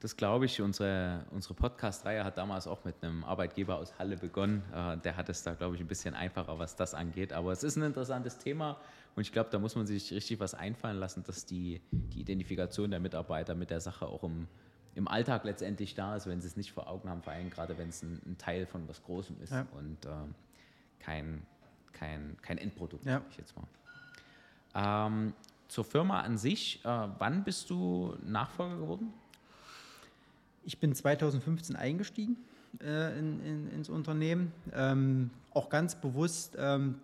Das glaube ich. Unsere, unsere Podcast-Reihe hat damals auch mit einem Arbeitgeber aus Halle begonnen. Äh, der hat es da, glaube ich, ein bisschen einfacher, was das angeht. Aber es ist ein interessantes Thema und ich glaube, da muss man sich richtig was einfallen lassen, dass die, die Identifikation der Mitarbeiter mit der Sache auch im, im Alltag letztendlich da ist, wenn sie es nicht vor Augen haben, vor allem gerade wenn es ein, ein Teil von was Großem ist ja. und äh, kein, kein, kein Endprodukt, ja. ich jetzt mal. Ähm, zur Firma an sich, äh, wann bist du Nachfolger geworden? Ich bin 2015 eingestiegen äh, in, in, ins Unternehmen, ähm, auch ganz bewusst ähm,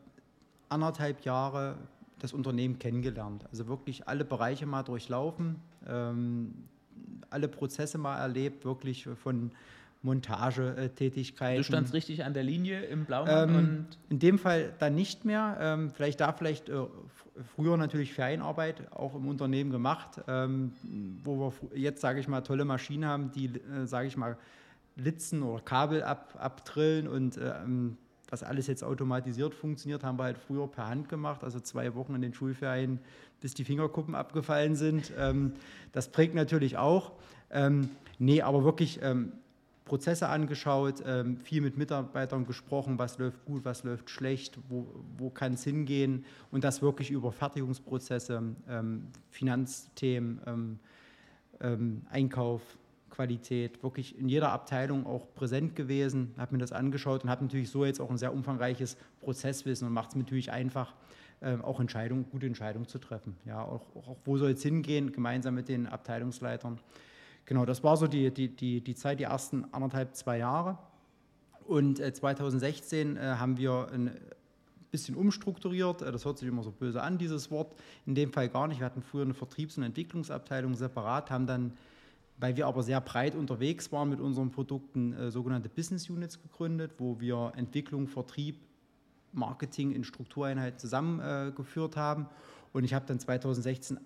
anderthalb Jahre das Unternehmen kennengelernt. Also wirklich alle Bereiche mal durchlaufen, ähm, alle Prozesse mal erlebt, wirklich von Montagetätigkeiten. Du standst richtig an der Linie im Blauen ähm, in dem Fall dann nicht mehr. Ähm, vielleicht da vielleicht äh, früher natürlich Ferienarbeit auch im Unternehmen gemacht, ähm, wo wir jetzt, sage ich mal, tolle Maschinen haben, die, äh, sage ich mal, Litzen oder Kabel ab, abdrillen und ähm, was alles jetzt automatisiert funktioniert, haben wir halt früher per Hand gemacht, also zwei Wochen in den Schulferien, bis die Fingerkuppen abgefallen sind. Ähm, das prägt natürlich auch. Ähm, nee, aber wirklich ähm, Prozesse angeschaut, ähm, viel mit Mitarbeitern gesprochen, was läuft gut, was läuft schlecht, wo, wo kann es hingehen und das wirklich über Fertigungsprozesse, ähm, Finanzthemen, ähm, Einkauf, Qualität, wirklich in jeder Abteilung auch präsent gewesen, habe mir das angeschaut und habe natürlich so jetzt auch ein sehr umfangreiches Prozesswissen und macht es natürlich einfach, auch Entscheidungen, gute Entscheidungen zu treffen. Ja, auch, auch wo soll es hingehen, gemeinsam mit den Abteilungsleitern. Genau, das war so die, die, die, die Zeit, die ersten anderthalb, zwei Jahre. Und äh, 2016 äh, haben wir ein bisschen umstrukturiert. Äh, das hört sich immer so böse an, dieses Wort. In dem Fall gar nicht. Wir hatten früher eine Vertriebs- und Entwicklungsabteilung separat, haben dann, weil wir aber sehr breit unterwegs waren mit unseren Produkten, äh, sogenannte Business Units gegründet, wo wir Entwicklung, Vertrieb, Marketing in Struktureinheit zusammengeführt haben. Und ich habe dann 2016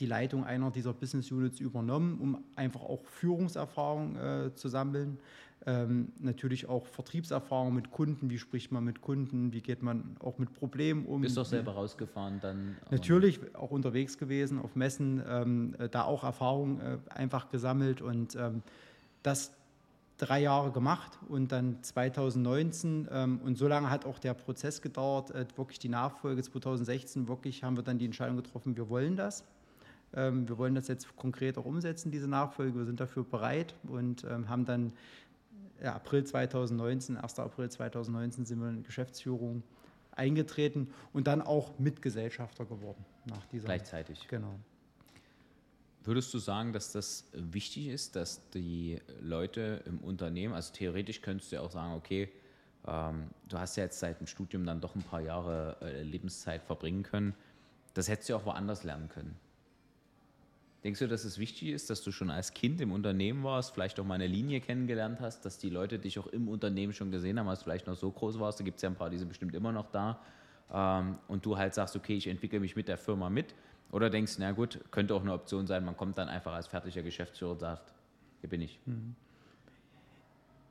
die Leitung einer dieser Business Units übernommen, um einfach auch Führungserfahrung äh, zu sammeln. Ähm, natürlich auch Vertriebserfahrung mit Kunden, wie spricht man mit Kunden, wie geht man auch mit Problemen um. Bist du auch selber rausgefahren dann? Natürlich auch unterwegs gewesen auf Messen, ähm, äh, da auch Erfahrung äh, einfach gesammelt und ähm, das drei Jahre gemacht und dann 2019 ähm, und so lange hat auch der Prozess gedauert, äh, wirklich die Nachfolge 2016, wirklich haben wir dann die Entscheidung getroffen, wir wollen das. Ähm, wir wollen das jetzt konkret auch umsetzen, diese Nachfolge. Wir sind dafür bereit und ähm, haben dann ja, April 2019, 1. April 2019 sind wir in Geschäftsführung eingetreten und dann auch Mitgesellschafter geworden nach dieser. Gleichzeitig. Genau. Würdest du sagen, dass das wichtig ist, dass die Leute im Unternehmen, also theoretisch könntest du ja auch sagen, okay, ähm, du hast ja jetzt seit dem Studium dann doch ein paar Jahre äh, Lebenszeit verbringen können. Das hättest du ja auch woanders lernen können. Denkst du, dass es wichtig ist, dass du schon als Kind im Unternehmen warst, vielleicht auch mal eine Linie kennengelernt hast, dass die Leute dich auch im Unternehmen schon gesehen haben, als du vielleicht noch so groß warst? Da gibt es ja ein paar, die sind bestimmt immer noch da. Ähm, und du halt sagst, okay, ich entwickle mich mit der Firma mit. Oder denkst, na gut, könnte auch eine Option sein, man kommt dann einfach als fertiger Geschäftsführer und sagt, hier bin ich. Mhm.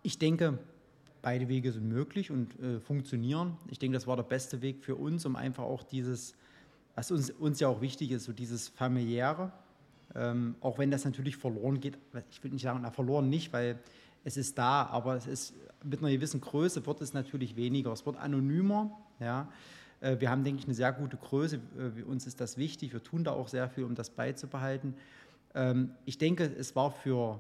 Ich denke, beide Wege sind möglich und äh, funktionieren. Ich denke, das war der beste Weg für uns, um einfach auch dieses, was uns, uns ja auch wichtig ist, so dieses familiäre, ähm, auch wenn das natürlich verloren geht, ich will nicht sagen, na, verloren nicht, weil es ist da, aber es ist mit einer gewissen Größe wird es natürlich weniger. Es wird anonymer. Ja. Äh, wir haben, denke ich, eine sehr gute Größe. Äh, uns ist das wichtig. Wir tun da auch sehr viel, um das beizubehalten. Ähm, ich denke, es war für,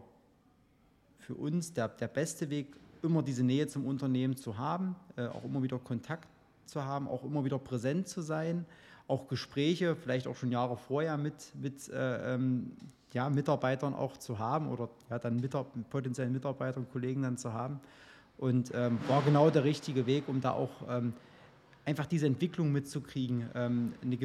für uns der, der beste Weg, immer diese Nähe zum Unternehmen zu haben, äh, auch immer wieder Kontakt zu haben, auch immer wieder präsent zu sein auch Gespräche, vielleicht auch schon Jahre vorher mit, mit äh, ähm, ja, Mitarbeitern auch zu haben oder ja, dann Mitar potenziellen Mitarbeitern, Kollegen dann zu haben. Und ähm, war genau der richtige Weg, um da auch ähm, einfach diese Entwicklung mitzukriegen. Ähm, eine,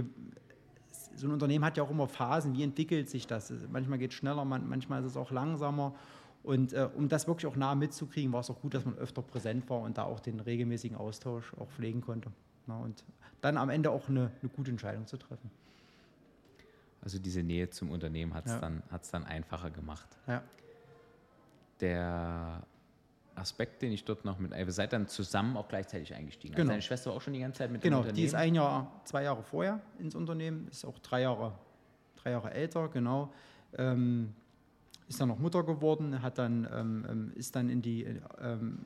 so ein Unternehmen hat ja auch immer Phasen, wie entwickelt sich das? Manchmal geht es schneller, man, manchmal ist es auch langsamer. Und äh, um das wirklich auch nah mitzukriegen, war es auch gut, dass man öfter präsent war und da auch den regelmäßigen Austausch auch pflegen konnte. Na, und dann am Ende auch eine, eine gute Entscheidung zu treffen. Also diese Nähe zum Unternehmen hat es ja. dann, dann einfacher gemacht. Ja. Der Aspekt, den ich dort noch mit, ihr seid dann zusammen auch gleichzeitig eingestiegen. Also genau. Also deine Schwester war auch schon die ganze Zeit mit genau, dem Unternehmen? Genau, die ist ein Jahr, zwei Jahre vorher ins Unternehmen, ist auch drei Jahre, drei Jahre älter, genau. Ähm, ist dann noch Mutter geworden, hat dann, ähm, ähm ist dann in die, ähm,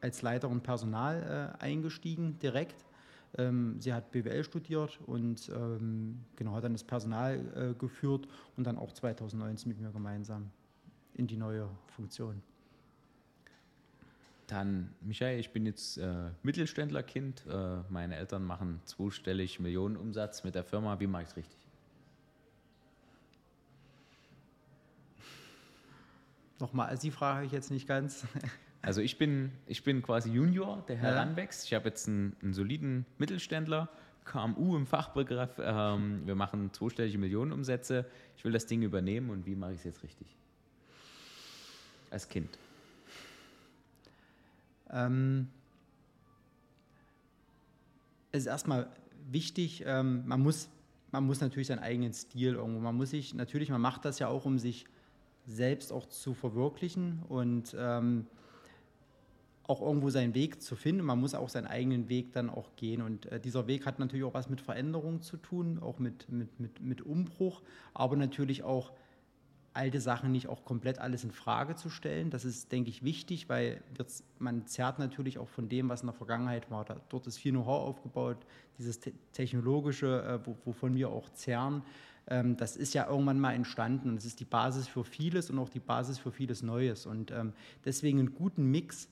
als Leiterin Personal äh, eingestiegen direkt ähm, sie hat BWL studiert und ähm, genau hat dann das Personal äh, geführt und dann auch 2019 mit mir gemeinsam in die neue Funktion. Dann, Michael, ich bin jetzt äh, Mittelständlerkind. Äh, meine Eltern machen zweistellig Millionenumsatz mit der Firma. Wie mache ich es richtig? Nochmal, also die Frage habe ich jetzt nicht ganz. Also ich bin, ich bin quasi Junior, der heranwächst. Ich habe jetzt einen, einen, soliden Mittelständler, KMU im Fachbegriff. Ähm, wir machen zweistellige Millionenumsätze. Ich will das Ding übernehmen und wie mache ich es jetzt richtig? Als Kind. Ähm, es ist erstmal wichtig, ähm, man, muss, man muss natürlich seinen eigenen Stil irgendwo, man muss sich, natürlich, man macht das ja auch, um sich selbst auch zu verwirklichen und ähm, auch irgendwo seinen Weg zu finden. Man muss auch seinen eigenen Weg dann auch gehen. Und äh, dieser Weg hat natürlich auch was mit Veränderung zu tun, auch mit, mit, mit, mit Umbruch, aber natürlich auch alte Sachen nicht auch komplett alles in Frage zu stellen. Das ist, denke ich, wichtig, weil man zerrt natürlich auch von dem, was in der Vergangenheit war. Da, dort ist viel Know-how aufgebaut, dieses te technologische, äh, wo, wovon wir auch zerren. Ähm, das ist ja irgendwann mal entstanden und es ist die Basis für vieles und auch die Basis für vieles Neues. Und ähm, deswegen einen guten Mix,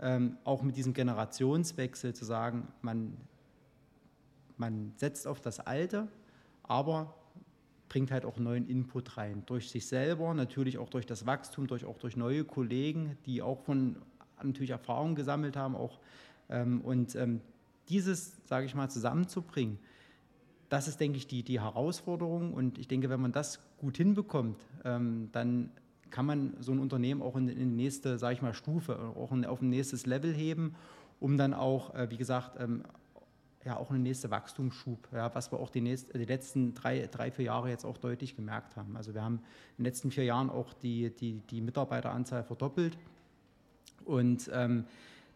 ähm, auch mit diesem Generationswechsel zu sagen, man, man setzt auf das Alte, aber bringt halt auch neuen Input rein. Durch sich selber, natürlich auch durch das Wachstum, durch, auch durch neue Kollegen, die auch von natürlich Erfahrungen gesammelt haben. Auch, ähm, und ähm, dieses, sage ich mal, zusammenzubringen, das ist, denke ich, die, die Herausforderung. Und ich denke, wenn man das gut hinbekommt, ähm, dann kann man so ein Unternehmen auch in, in die nächste, sage ich mal, Stufe, auch in, auf ein nächstes Level heben, um dann auch, äh, wie gesagt, ähm, ja auch eine nächste Wachstumsschub, ja, was wir auch die, nächst, die letzten drei, drei, vier Jahre jetzt auch deutlich gemerkt haben. Also wir haben in den letzten vier Jahren auch die, die, die Mitarbeiteranzahl verdoppelt und ähm,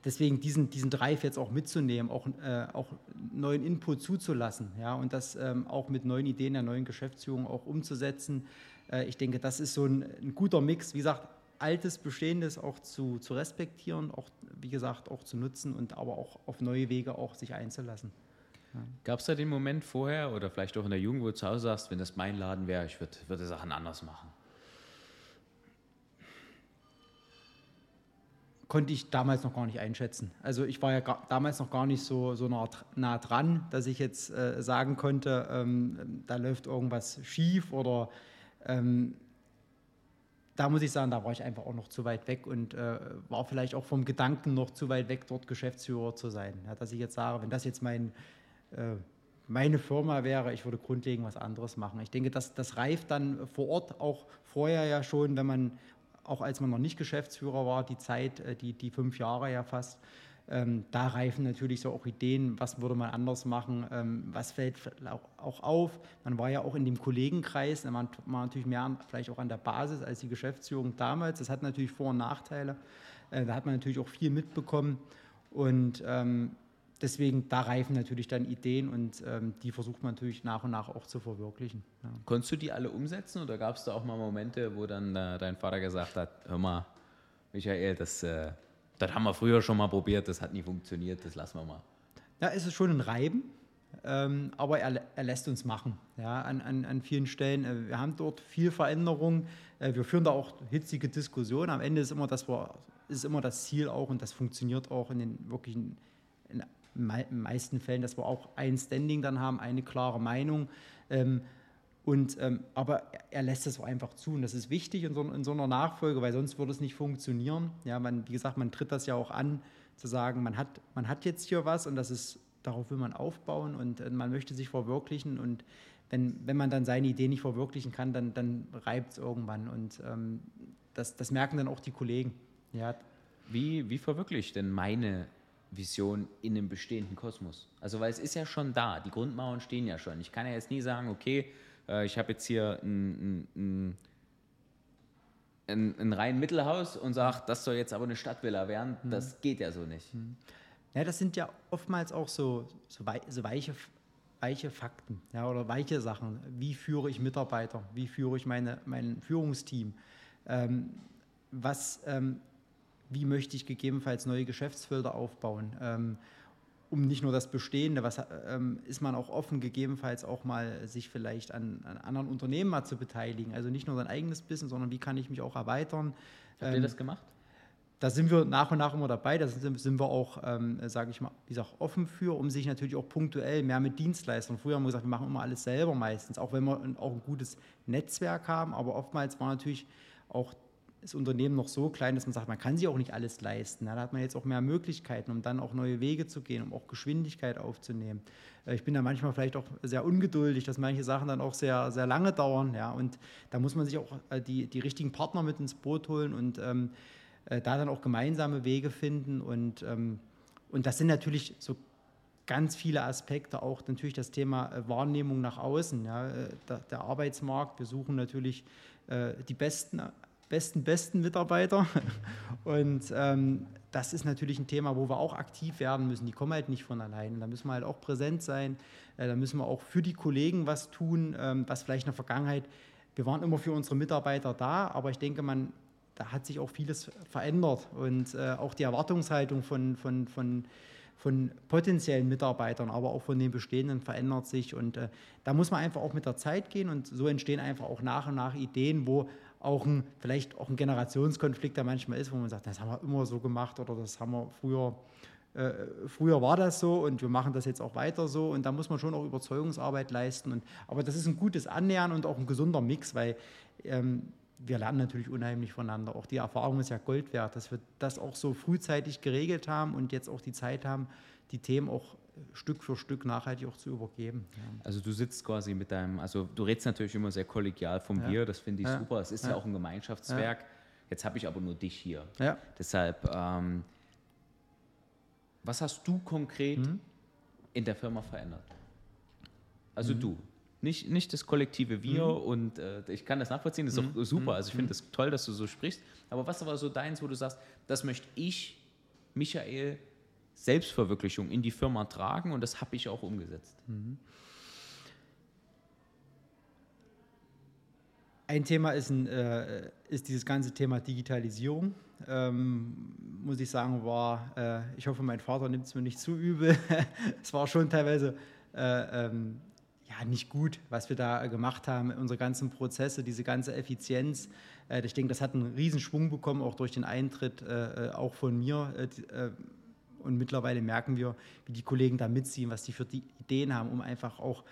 deswegen diesen, diesen Drive jetzt auch mitzunehmen, auch, äh, auch neuen Input zuzulassen ja, und das ähm, auch mit neuen Ideen der neuen Geschäftsführung auch umzusetzen. Äh, ich denke, das ist so ein, ein guter Mix, wie gesagt, Altes, Bestehendes auch zu, zu respektieren, auch wie gesagt auch zu nutzen und aber auch auf neue Wege auch sich einzulassen. Ja. Gab es da den Moment vorher oder vielleicht auch in der Jugend, wo du zu Hause sagst, wenn das mein Laden wäre, ich würde würd Sachen anders machen? Konnte ich damals noch gar nicht einschätzen. Also ich war ja gar, damals noch gar nicht so, so nah, nah dran, dass ich jetzt äh, sagen konnte, ähm, da läuft irgendwas schief oder ähm, da muss ich sagen, da war ich einfach auch noch zu weit weg und äh, war vielleicht auch vom Gedanken noch zu weit weg, dort Geschäftsführer zu sein. Ja, dass ich jetzt sage, wenn das jetzt mein, äh, meine Firma wäre, ich würde grundlegend was anderes machen. Ich denke, das, das reift dann vor Ort auch vorher ja schon, wenn man, auch als man noch nicht Geschäftsführer war, die Zeit, äh, die, die fünf Jahre ja fast, ähm, da reifen natürlich so auch Ideen, was würde man anders machen, ähm, was fällt auch auf. Man war ja auch in dem Kollegenkreis, man war natürlich mehr vielleicht auch an der Basis als die Geschäftsführung damals. Das hat natürlich Vor- und Nachteile. Äh, da hat man natürlich auch viel mitbekommen und ähm, deswegen, da reifen natürlich dann Ideen und ähm, die versucht man natürlich nach und nach auch zu verwirklichen. Ja. Konntest du die alle umsetzen oder gab es da auch mal Momente, wo dann äh, dein Vater gesagt hat, hör mal, Michael, das... Äh das haben wir früher schon mal probiert, das hat nie funktioniert, das lassen wir mal. Ja, es ist schon ein Reiben, ähm, aber er, er, lässt uns machen ja, an, an, an vielen Stellen. Äh, wir haben dort viel Veränderung. Äh, wir führen da auch hitzige Diskussionen. Am Ende ist immer das, ist immer das Ziel auch und das funktioniert auch in den wirklichen in meisten Fällen, dass wir auch ein Standing dann haben, eine klare Meinung. Ähm, und, ähm, aber er lässt es auch einfach zu und das ist wichtig in so, in so, einer Nachfolge, weil sonst würde es nicht funktionieren. Ja, man, wie gesagt, man tritt das ja auch an, zu sagen, man hat, man hat jetzt hier was und das ist, darauf will man aufbauen und äh, man möchte sich verwirklichen und wenn, wenn man dann seine Idee nicht verwirklichen kann, dann, dann reibt es irgendwann und ähm, das, das merken dann auch die Kollegen. Ja. Wie, wie verwirklicht denn meine Vision in einem bestehenden Kosmos? Also, weil es ist ja schon da, die Grundmauern stehen ja schon. Ich kann ja jetzt nie sagen, okay, äh, ich habe jetzt hier ein, ein, ein, ein rein Mittelhaus und sage, das soll jetzt aber eine Stadtvilla werden. Mhm. Das geht ja so nicht. Mhm. Ja, das sind ja oftmals auch so, so, wei so weiche, weiche Fakten ja, oder weiche Sachen. Wie führe ich Mitarbeiter? Wie führe ich meine, mein Führungsteam? Ähm, was, ähm, wie möchte ich gegebenenfalls neue Geschäftsfelder aufbauen? Ähm, um nicht nur das Bestehende, was ähm, ist man auch offen, gegebenenfalls auch mal sich vielleicht an, an, anderen Unternehmen mal zu beteiligen. Also nicht nur sein eigenes Business, sondern wie kann ich mich auch erweitern. Habt ähm, ihr das gemacht? Da sind wir nach und nach immer dabei. Da sind, sind wir auch, ähm, sage ich mal, wie gesagt, offen für, um sich natürlich auch punktuell mehr mit Dienstleistern. Früher haben wir gesagt, wir machen immer alles selber meistens, auch wenn wir auch ein gutes Netzwerk haben. Aber oftmals war natürlich auch das Unternehmen noch so klein, dass man sagt, man kann sich auch nicht alles leisten. Da hat man jetzt auch mehr Möglichkeiten, um dann auch neue Wege zu gehen, um auch Geschwindigkeit aufzunehmen. Äh, ich bin da manchmal vielleicht auch sehr ungeduldig, dass manche Sachen dann auch sehr, sehr lange dauern. Ja, und da muss man sich auch äh, die, die richtigen Partner mit ins Boot holen und ähm, äh, da dann auch gemeinsame Wege finden. Und, ähm, und das sind natürlich so ganz viele Aspekte, auch natürlich das Thema Wahrnehmung nach außen. Ja, der, der Arbeitsmarkt, wir suchen natürlich die besten besten, besten Mitarbeiter. Und ähm, das ist natürlich ein Thema, wo wir auch aktiv werden müssen. Die kommen halt nicht von allein. Da müssen wir halt auch präsent sein. Äh, da müssen wir auch für die Kollegen was tun, ähm, was vielleicht in der Vergangenheit wir waren immer für unsere Mitarbeiter da, aber ich denke, man, da hat sich auch vieles verändert und äh, auch die Erwartungshaltung von, von, von, von potenziellen Mitarbeitern, aber auch von den bestehenden verändert sich und äh, da muss man einfach auch mit der Zeit gehen und so entstehen einfach auch nach und nach Ideen, wo auch ein, vielleicht auch ein Generationskonflikt da manchmal ist, wo man sagt, das haben wir immer so gemacht oder das haben wir früher, äh, früher war das so und wir machen das jetzt auch weiter so und da muss man schon auch Überzeugungsarbeit leisten. Und, aber das ist ein gutes Annähern und auch ein gesunder Mix, weil ähm, wir lernen natürlich unheimlich voneinander. Auch die Erfahrung ist ja Gold wert, dass wir das auch so frühzeitig geregelt haben und jetzt auch die Zeit haben, die Themen auch Stück für Stück nachhaltig auch zu übergeben. Ja. Also du sitzt quasi mit deinem, also du redest natürlich immer sehr kollegial vom ja. Wir, das finde ich ja. super. Es ist ja. auch ein Gemeinschaftswerk. Jetzt habe ich aber nur dich hier. Deshalb, ähm, was hast du konkret mhm. in der Firma verändert? Also mhm. du, nicht, nicht das kollektive Wir mhm. und äh, ich kann das nachvollziehen, das ist auch mhm. super. Also ich finde es mhm. toll, dass du so sprichst. Aber was war so deins, wo du sagst, das möchte ich, Michael, Selbstverwirklichung in die Firma tragen und das habe ich auch umgesetzt. Mhm. Ein Thema ist, ein, äh, ist, dieses ganze Thema Digitalisierung. Ähm, muss ich sagen, war, äh, ich hoffe, mein Vater nimmt es mir nicht zu übel. es war schon teilweise äh, ähm, ja, nicht gut, was wir da gemacht haben, unsere ganzen Prozesse, diese ganze Effizienz. Äh, ich denke, das hat einen Riesenschwung bekommen, auch durch den Eintritt, äh, äh, auch von mir und mittlerweile merken wir, wie die Kollegen da mitziehen, was die für die Ideen haben, um einfach auch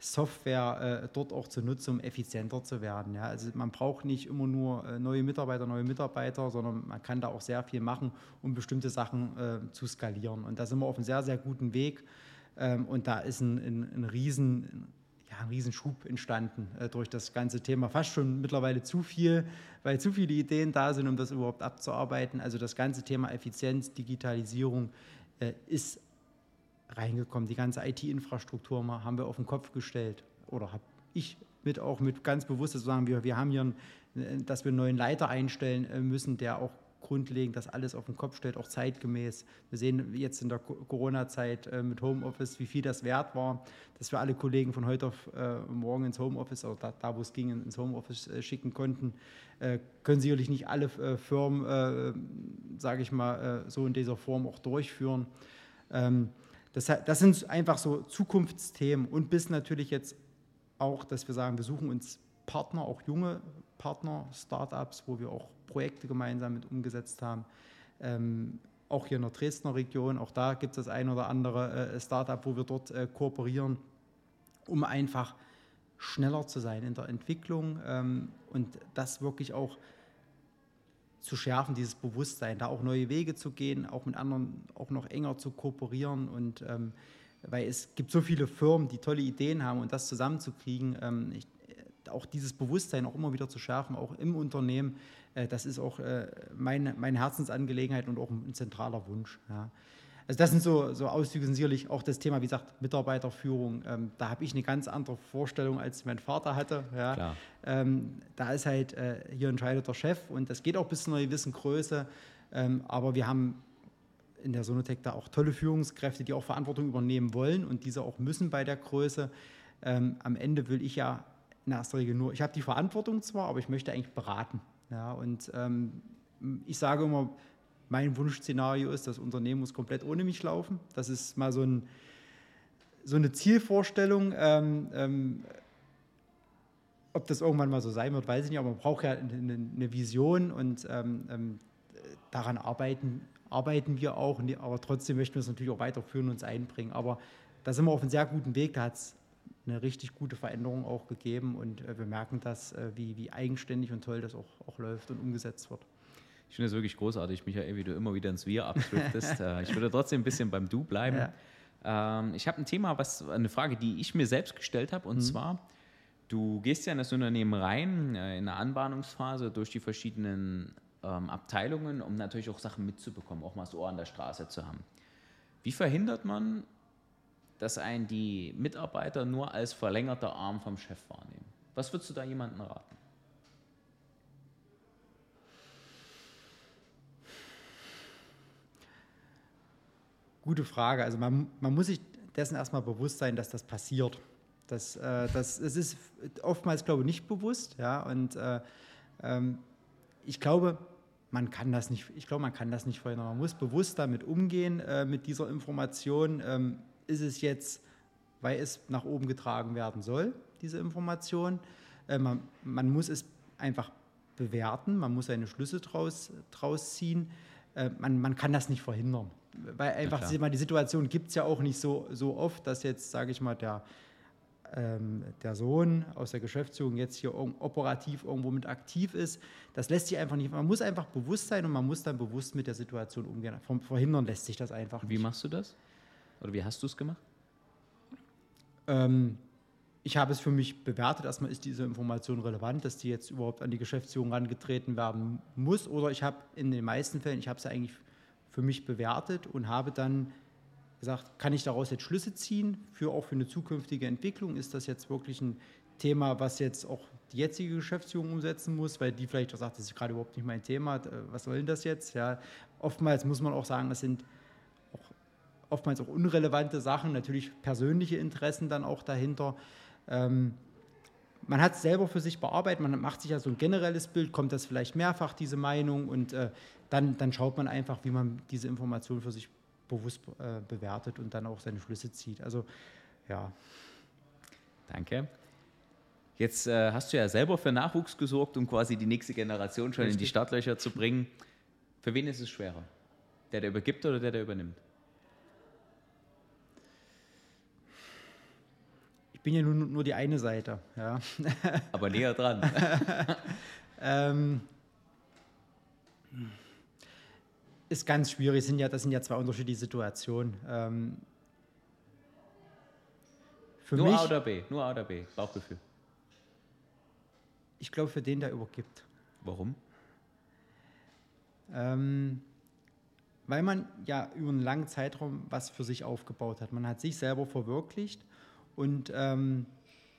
Software äh, dort auch zu nutzen, um effizienter zu werden. Ja. Also man braucht nicht immer nur äh, neue Mitarbeiter, neue Mitarbeiter, sondern man kann da auch sehr viel machen, um bestimmte Sachen äh, zu skalieren. Und da sind wir auf einem sehr, sehr guten Weg. Ähm, und da ist ein, ein, ein Riesen, ja, ein Riesenschub entstanden äh, durch das ganze Thema. Fast schon mittlerweile zu viel, weil zu viele Ideen da sind, um das überhaupt abzuarbeiten. Also das ganze Thema Effizienz, Digitalisierung äh, ist reingekommen. Die ganze IT-Infrastruktur haben wir auf den Kopf gestellt oder habe ich mit auch mit ganz bewusst zu sagen, wir, wir haben hier, einen, dass wir einen neuen Leiter einstellen äh, müssen, der auch grundlegend das alles auf den Kopf stellt, auch zeitgemäß. Wir sehen jetzt in der Corona-Zeit äh, mit Homeoffice, wie viel das wert war, dass wir alle Kollegen von heute auf äh, morgen ins Homeoffice, oder da, da wo es ging, ins Homeoffice äh, schicken konnten. Können sicherlich nicht alle Firmen, sage ich mal, so in dieser Form auch durchführen. Ähm, das, das sind einfach so Zukunftsthemen und bis natürlich jetzt auch, dass wir sagen, wir suchen uns Partner, auch junge Partner, Startups, wo wir auch Projekte gemeinsam mit umgesetzt haben. Ähm, auch hier in der Dresdner Region, auch da gibt es das ein oder andere äh, Startup, wo wir dort äh, kooperieren, um einfach schneller zu sein in der Entwicklung ähm, und das wirklich auch zu schärfen, dieses Bewusstsein, da auch neue Wege zu gehen, auch mit anderen auch noch enger zu kooperieren und ähm, weil es gibt so viele Firmen, die tolle Ideen haben und das zusammenzukriegen, ähm, ich, auch dieses Bewusstsein auch immer wieder zu schärfen, auch im Unternehmen, äh, das ist auch äh, meine, meine Herzensangelegenheit und auch ein zentraler Wunsch. Ja. Also das sind so, so Auszüge, sind sicherlich auch das Thema, wie gesagt, Mitarbeiterführung. Ähm, da habe ich eine ganz andere Vorstellung, als mein Vater hatte. Ja. Ähm, da ist halt, äh, hier entscheidet der Chef und das geht auch bis zu einer gewissen Größe. Ähm, aber wir haben in der Sonotech da auch tolle Führungskräfte, die auch Verantwortung übernehmen wollen und diese auch müssen bei der Größe. Ähm, am Ende will ich ja in erster Regel nur, ich habe die Verantwortung zwar, aber ich möchte eigentlich beraten. Ja, und ähm, ich sage immer, mein Wunschszenario ist, das Unternehmen muss komplett ohne mich laufen. Das ist mal so, ein, so eine Zielvorstellung. Ähm, ähm, ob das irgendwann mal so sein wird, weiß ich nicht, aber man braucht ja eine, eine Vision und ähm, ähm, daran arbeiten, arbeiten wir auch, aber trotzdem möchten wir es natürlich auch weiterführen und uns einbringen. Aber da sind wir auf einem sehr guten Weg, da hat es eine richtig gute Veränderung auch gegeben und äh, wir merken das, äh, wie, wie eigenständig und toll das auch, auch läuft und umgesetzt wird. Ich finde es wirklich großartig, Michael, wie du immer wieder ins Wir abschriftest. Äh, ich würde trotzdem ein bisschen beim Du bleiben. Ja. Ähm, ich habe ein Thema, was eine Frage, die ich mir selbst gestellt habe, und mhm. zwar, du gehst ja in das Unternehmen rein, in der Anbahnungsphase durch die verschiedenen ähm, Abteilungen, um natürlich auch Sachen mitzubekommen, auch mal das Ohr an der Straße zu haben. Wie verhindert man, dass einen die Mitarbeiter nur als verlängerter Arm vom Chef wahrnehmen. Was würdest du da jemandem raten? Gute Frage. Also man, man muss sich dessen erstmal bewusst sein, dass das passiert. Das, äh, das, das ist oftmals, glaube ich, nicht bewusst. Ja? Und äh, ähm, ich glaube, man kann das nicht, ich glaube, man kann das nicht verhindern. Man muss bewusst damit umgehen, äh, mit dieser Information. Ähm, ist es jetzt, weil es nach oben getragen werden soll, diese Information? Äh, man, man, muss es einfach bewerten, man muss seine Schlüsse draus, draus ziehen. Äh, man, man kann das nicht verhindern. Weil einfach ja, die Situation gibt es ja auch nicht so, so oft, dass jetzt, sage ich mal, der, ähm, der Sohn aus der Geschäftsführung jetzt hier operativ irgendwo mit aktiv ist. Das lässt sich einfach nicht. Man muss einfach bewusst sein und man muss dann bewusst mit der Situation umgehen. Verhindern lässt sich das einfach nicht. Wie machst du das? Oder wie hast du es gemacht? Ähm, ich habe es für mich bewertet. Erstmal ist diese Information relevant, dass die jetzt überhaupt an die Geschäftsführung herangetreten werden muss. Oder ich habe in den meisten Fällen, ich habe es eigentlich für mich bewertet und habe dann gesagt, kann ich daraus jetzt Schlüsse ziehen, für auch für eine zukünftige Entwicklung? Ist das jetzt wirklich ein Thema, was jetzt auch die jetzige Geschäftsführung umsetzen muss, weil die vielleicht auch sagt, das ist gerade überhaupt nicht mein Thema, äh, was soll denn das jetzt? Ja, oftmals muss man auch sagen, das sind oftmals auch unrelevante Sachen, natürlich persönliche Interessen dann auch dahinter. Ähm, man hat es selber für sich bearbeitet, man macht sich ja so ein generelles Bild, kommt das vielleicht mehrfach, diese Meinung, und äh, dann, dann schaut man einfach, wie man diese Information für sich bewusst äh, bewertet und dann auch seine Schlüsse zieht. Also ja. Danke. Jetzt äh, hast du ja selber für Nachwuchs gesorgt, um quasi die nächste Generation schon Richtig. in die Startlöcher zu bringen. Für wen ist es schwerer? Der, der übergibt oder der, der übernimmt? Bin ja nur, nur die eine Seite. Ja. Aber näher dran. ähm, ist ganz schwierig. Sind ja, das sind ja zwei unterschiedliche Situationen. Ähm, Nur mich, A oder B? Nur A oder B? Bauchgefühl. Ich glaube, für den, der übergibt. Warum? Ähm, weil man ja über einen langen Zeitraum was für sich aufgebaut hat. Man hat sich selber verwirklicht und ähm,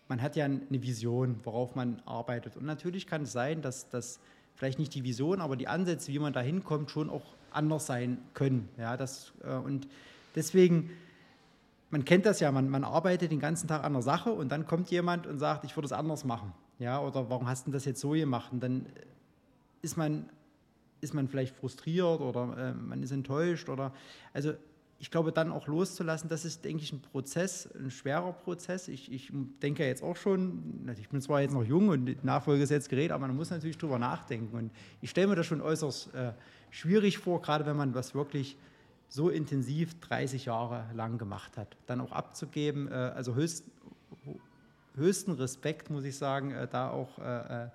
man hat ja eine Vision, worauf man arbeitet. Und natürlich kann es sein, dass das vielleicht nicht die Vision, aber die Ansätze, wie man da hinkommt, schon auch anders sein können. Ja, das, äh, und deswegen, man kennt das ja, man, man arbeitet den ganzen Tag an der Sache und dann kommt jemand und sagt, ich würde es anders machen. Ja, oder warum hast du das jetzt so gemacht? Und dann ist man, ist man vielleicht frustriert oder äh, man ist enttäuscht oder also ich glaube, dann auch loszulassen, das ist, denke ich, ein Prozess, ein schwerer Prozess. Ich, ich denke ja jetzt auch schon, ich bin zwar jetzt noch jung und Nachfolge ist jetzt geredet, aber man muss natürlich drüber nachdenken. Und ich stelle mir das schon äußerst äh, schwierig vor, gerade wenn man was wirklich so intensiv 30 Jahre lang gemacht hat, dann auch abzugeben. Äh, also höchst, höchsten Respekt, muss ich sagen, äh, da auch äh, äh,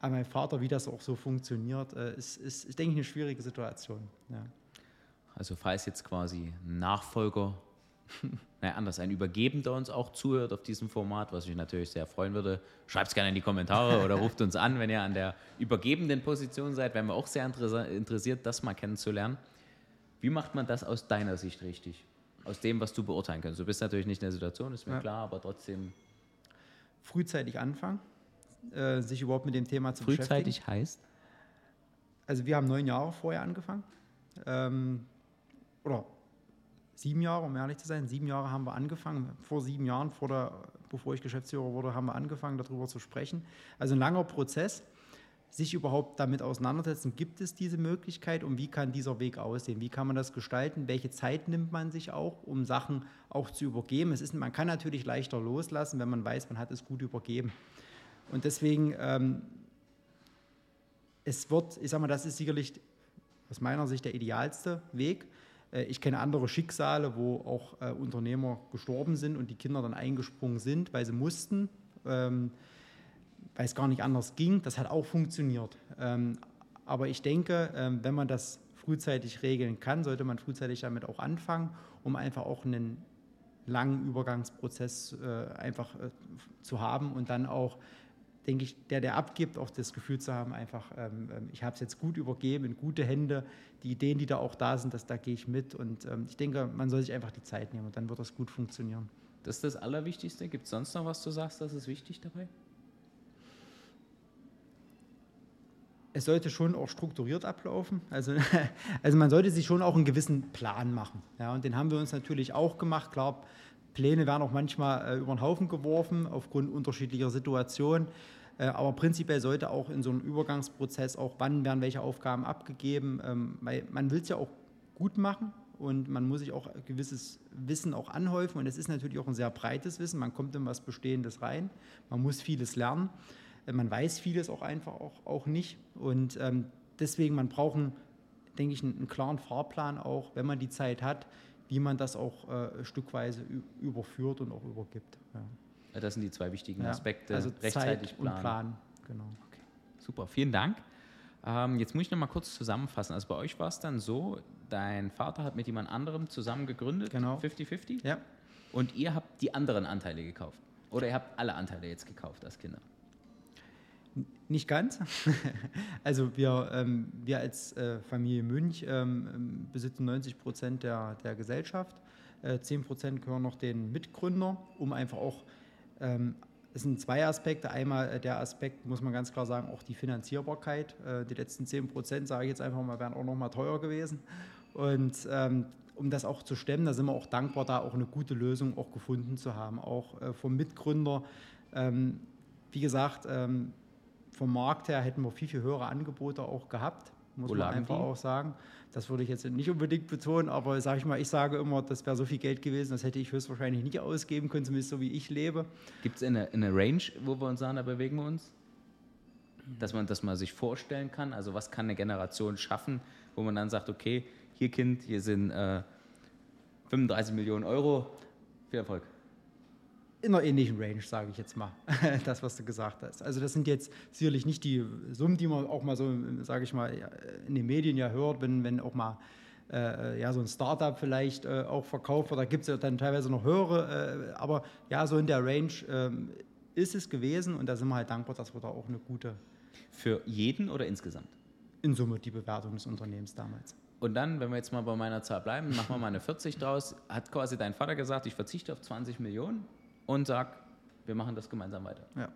an meinen Vater, wie das auch so funktioniert, äh, ist, ist, ist, denke ich, eine schwierige Situation. Ja. Also falls jetzt quasi ein Nachfolger, naja, anders, ein Übergebender uns auch zuhört auf diesem Format, was mich natürlich sehr freuen würde, schreibt es gerne in die Kommentare oder ruft uns an, wenn ihr an der übergebenden Position seid. Wären wir auch sehr interessiert, das mal kennenzulernen. Wie macht man das aus deiner Sicht richtig? Aus dem, was du beurteilen kannst. Du bist natürlich nicht in der Situation, ist mir ja. klar, aber trotzdem. Frühzeitig anfangen, äh, sich überhaupt mit dem Thema zu Frühzeitig beschäftigen. Frühzeitig heißt? Also wir haben neun Jahre vorher angefangen. Ähm, oder sieben Jahre, um ehrlich zu sein, sieben Jahre haben wir angefangen. Vor sieben Jahren, vor der, bevor ich Geschäftsführer wurde, haben wir angefangen, darüber zu sprechen. Also ein langer Prozess, sich überhaupt damit auseinandersetzen, gibt es diese Möglichkeit und wie kann dieser Weg aussehen? Wie kann man das gestalten? Welche Zeit nimmt man sich auch, um Sachen auch zu übergeben? Es ist, man kann natürlich leichter loslassen, wenn man weiß, man hat es gut übergeben. Und deswegen, ähm, es wird, ich sage mal, das ist sicherlich aus meiner Sicht der idealste Weg ich kenne andere Schicksale, wo auch äh, Unternehmer gestorben sind und die Kinder dann eingesprungen sind, weil sie mussten, ähm, weil es gar nicht anders ging. Das hat auch funktioniert. Ähm, aber ich denke, ähm, wenn man das frühzeitig regeln kann, sollte man frühzeitig damit auch anfangen, um einfach auch einen langen Übergangsprozess äh, einfach äh, zu haben und dann auch denke ich, der, der abgibt, auch das Gefühl zu haben, einfach, ähm, ähm ich habe es jetzt gut übergeben, in gute Hände. Die Ideen, die da auch da sind, das, da gehe ich mit. Und ähm, ich denke, man soll sich einfach die Zeit nehmen und dann wird das gut funktionieren. Das ist das Allerwichtigste. Gibt es sonst noch was du sagst, das ist wichtig dabei? Es sollte schon auch strukturiert ablaufen. Also, also man sollte sich schon auch einen gewissen Plan machen. Ja, und den haben wir uns natürlich auch gemacht. Klar, Pläne werden auch manchmal äh, über den Haufen geworfen aufgrund unterschiedlicher Situationen. Äh, aber prinzipiell sollte auch in so einem Übergangsprozess auch, wann werden welche Aufgaben abgegeben, ähm, weil man will es ja auch gut machen und man muss sich auch gewisses Wissen auch anhäufen. Und es ist natürlich auch ein sehr breites Wissen, man kommt in was Bestehendes rein, man muss vieles lernen, äh, man weiß vieles auch einfach auch, auch nicht. Und ähm, deswegen, man braucht, denke ich, einen, einen, klaren Fahrplan auch, wenn man die Zeit hat, wie man das auch äh, stückweise überführt und auch übergibt. Ja. Das sind die zwei wichtigen Aspekte. Also rechtzeitig Zeit planen. und planen. Genau. Okay. Super, vielen Dank. Ähm, jetzt muss ich noch mal kurz zusammenfassen. Also bei euch war es dann so, dein Vater hat mit jemand anderem zusammen gegründet, genau. 50-50. Ja. Und ihr habt die anderen Anteile gekauft. Oder ihr habt alle Anteile jetzt gekauft als Kinder. Nicht ganz. also wir, ähm, wir als äh, Familie Münch ähm, besitzen 90 Prozent der, der Gesellschaft. Äh, 10 Prozent gehören noch den Mitgründern, um einfach auch, ähm, es sind zwei Aspekte. Einmal äh, der Aspekt, muss man ganz klar sagen, auch die Finanzierbarkeit. Äh, die letzten 10 Prozent, sage ich jetzt einfach mal, wären auch noch mal teuer gewesen. Und ähm, um das auch zu stemmen, da sind wir auch dankbar, da auch eine gute Lösung auch gefunden zu haben, auch äh, vom Mitgründer. Ähm, wie gesagt, ähm, vom Markt her hätten wir viel, viel höhere Angebote auch gehabt, muss Wo man einfach die? auch sagen. Das würde ich jetzt nicht unbedingt betonen, aber sage ich mal, ich sage immer, das wäre so viel Geld gewesen, das hätte ich höchstwahrscheinlich nicht ausgeben können, zumindest so wie ich lebe. Gibt es eine, eine Range, wo wir uns sagen, da bewegen wir uns? Dass man das mal sich vorstellen kann, also was kann eine Generation schaffen, wo man dann sagt, okay, hier Kind, hier sind äh, 35 Millionen Euro, viel Erfolg in einer ähnlichen Range, sage ich jetzt mal, das, was du gesagt hast. Also das sind jetzt sicherlich nicht die Summen, die man auch mal so, sage ich mal, in den Medien ja hört, wenn, wenn auch mal äh, ja, so ein Startup vielleicht äh, auch verkauft wird. Da gibt es ja dann teilweise noch höhere, äh, aber ja, so in der Range ähm, ist es gewesen und da sind wir halt dankbar, dass wir da auch eine gute... Für jeden oder insgesamt? In Summe die Bewertung des Unternehmens damals. Und dann, wenn wir jetzt mal bei meiner Zahl bleiben, machen wir mal eine 40 draus. Hat quasi dein Vater gesagt, ich verzichte auf 20 Millionen und sag, wir machen das gemeinsam weiter. Ja.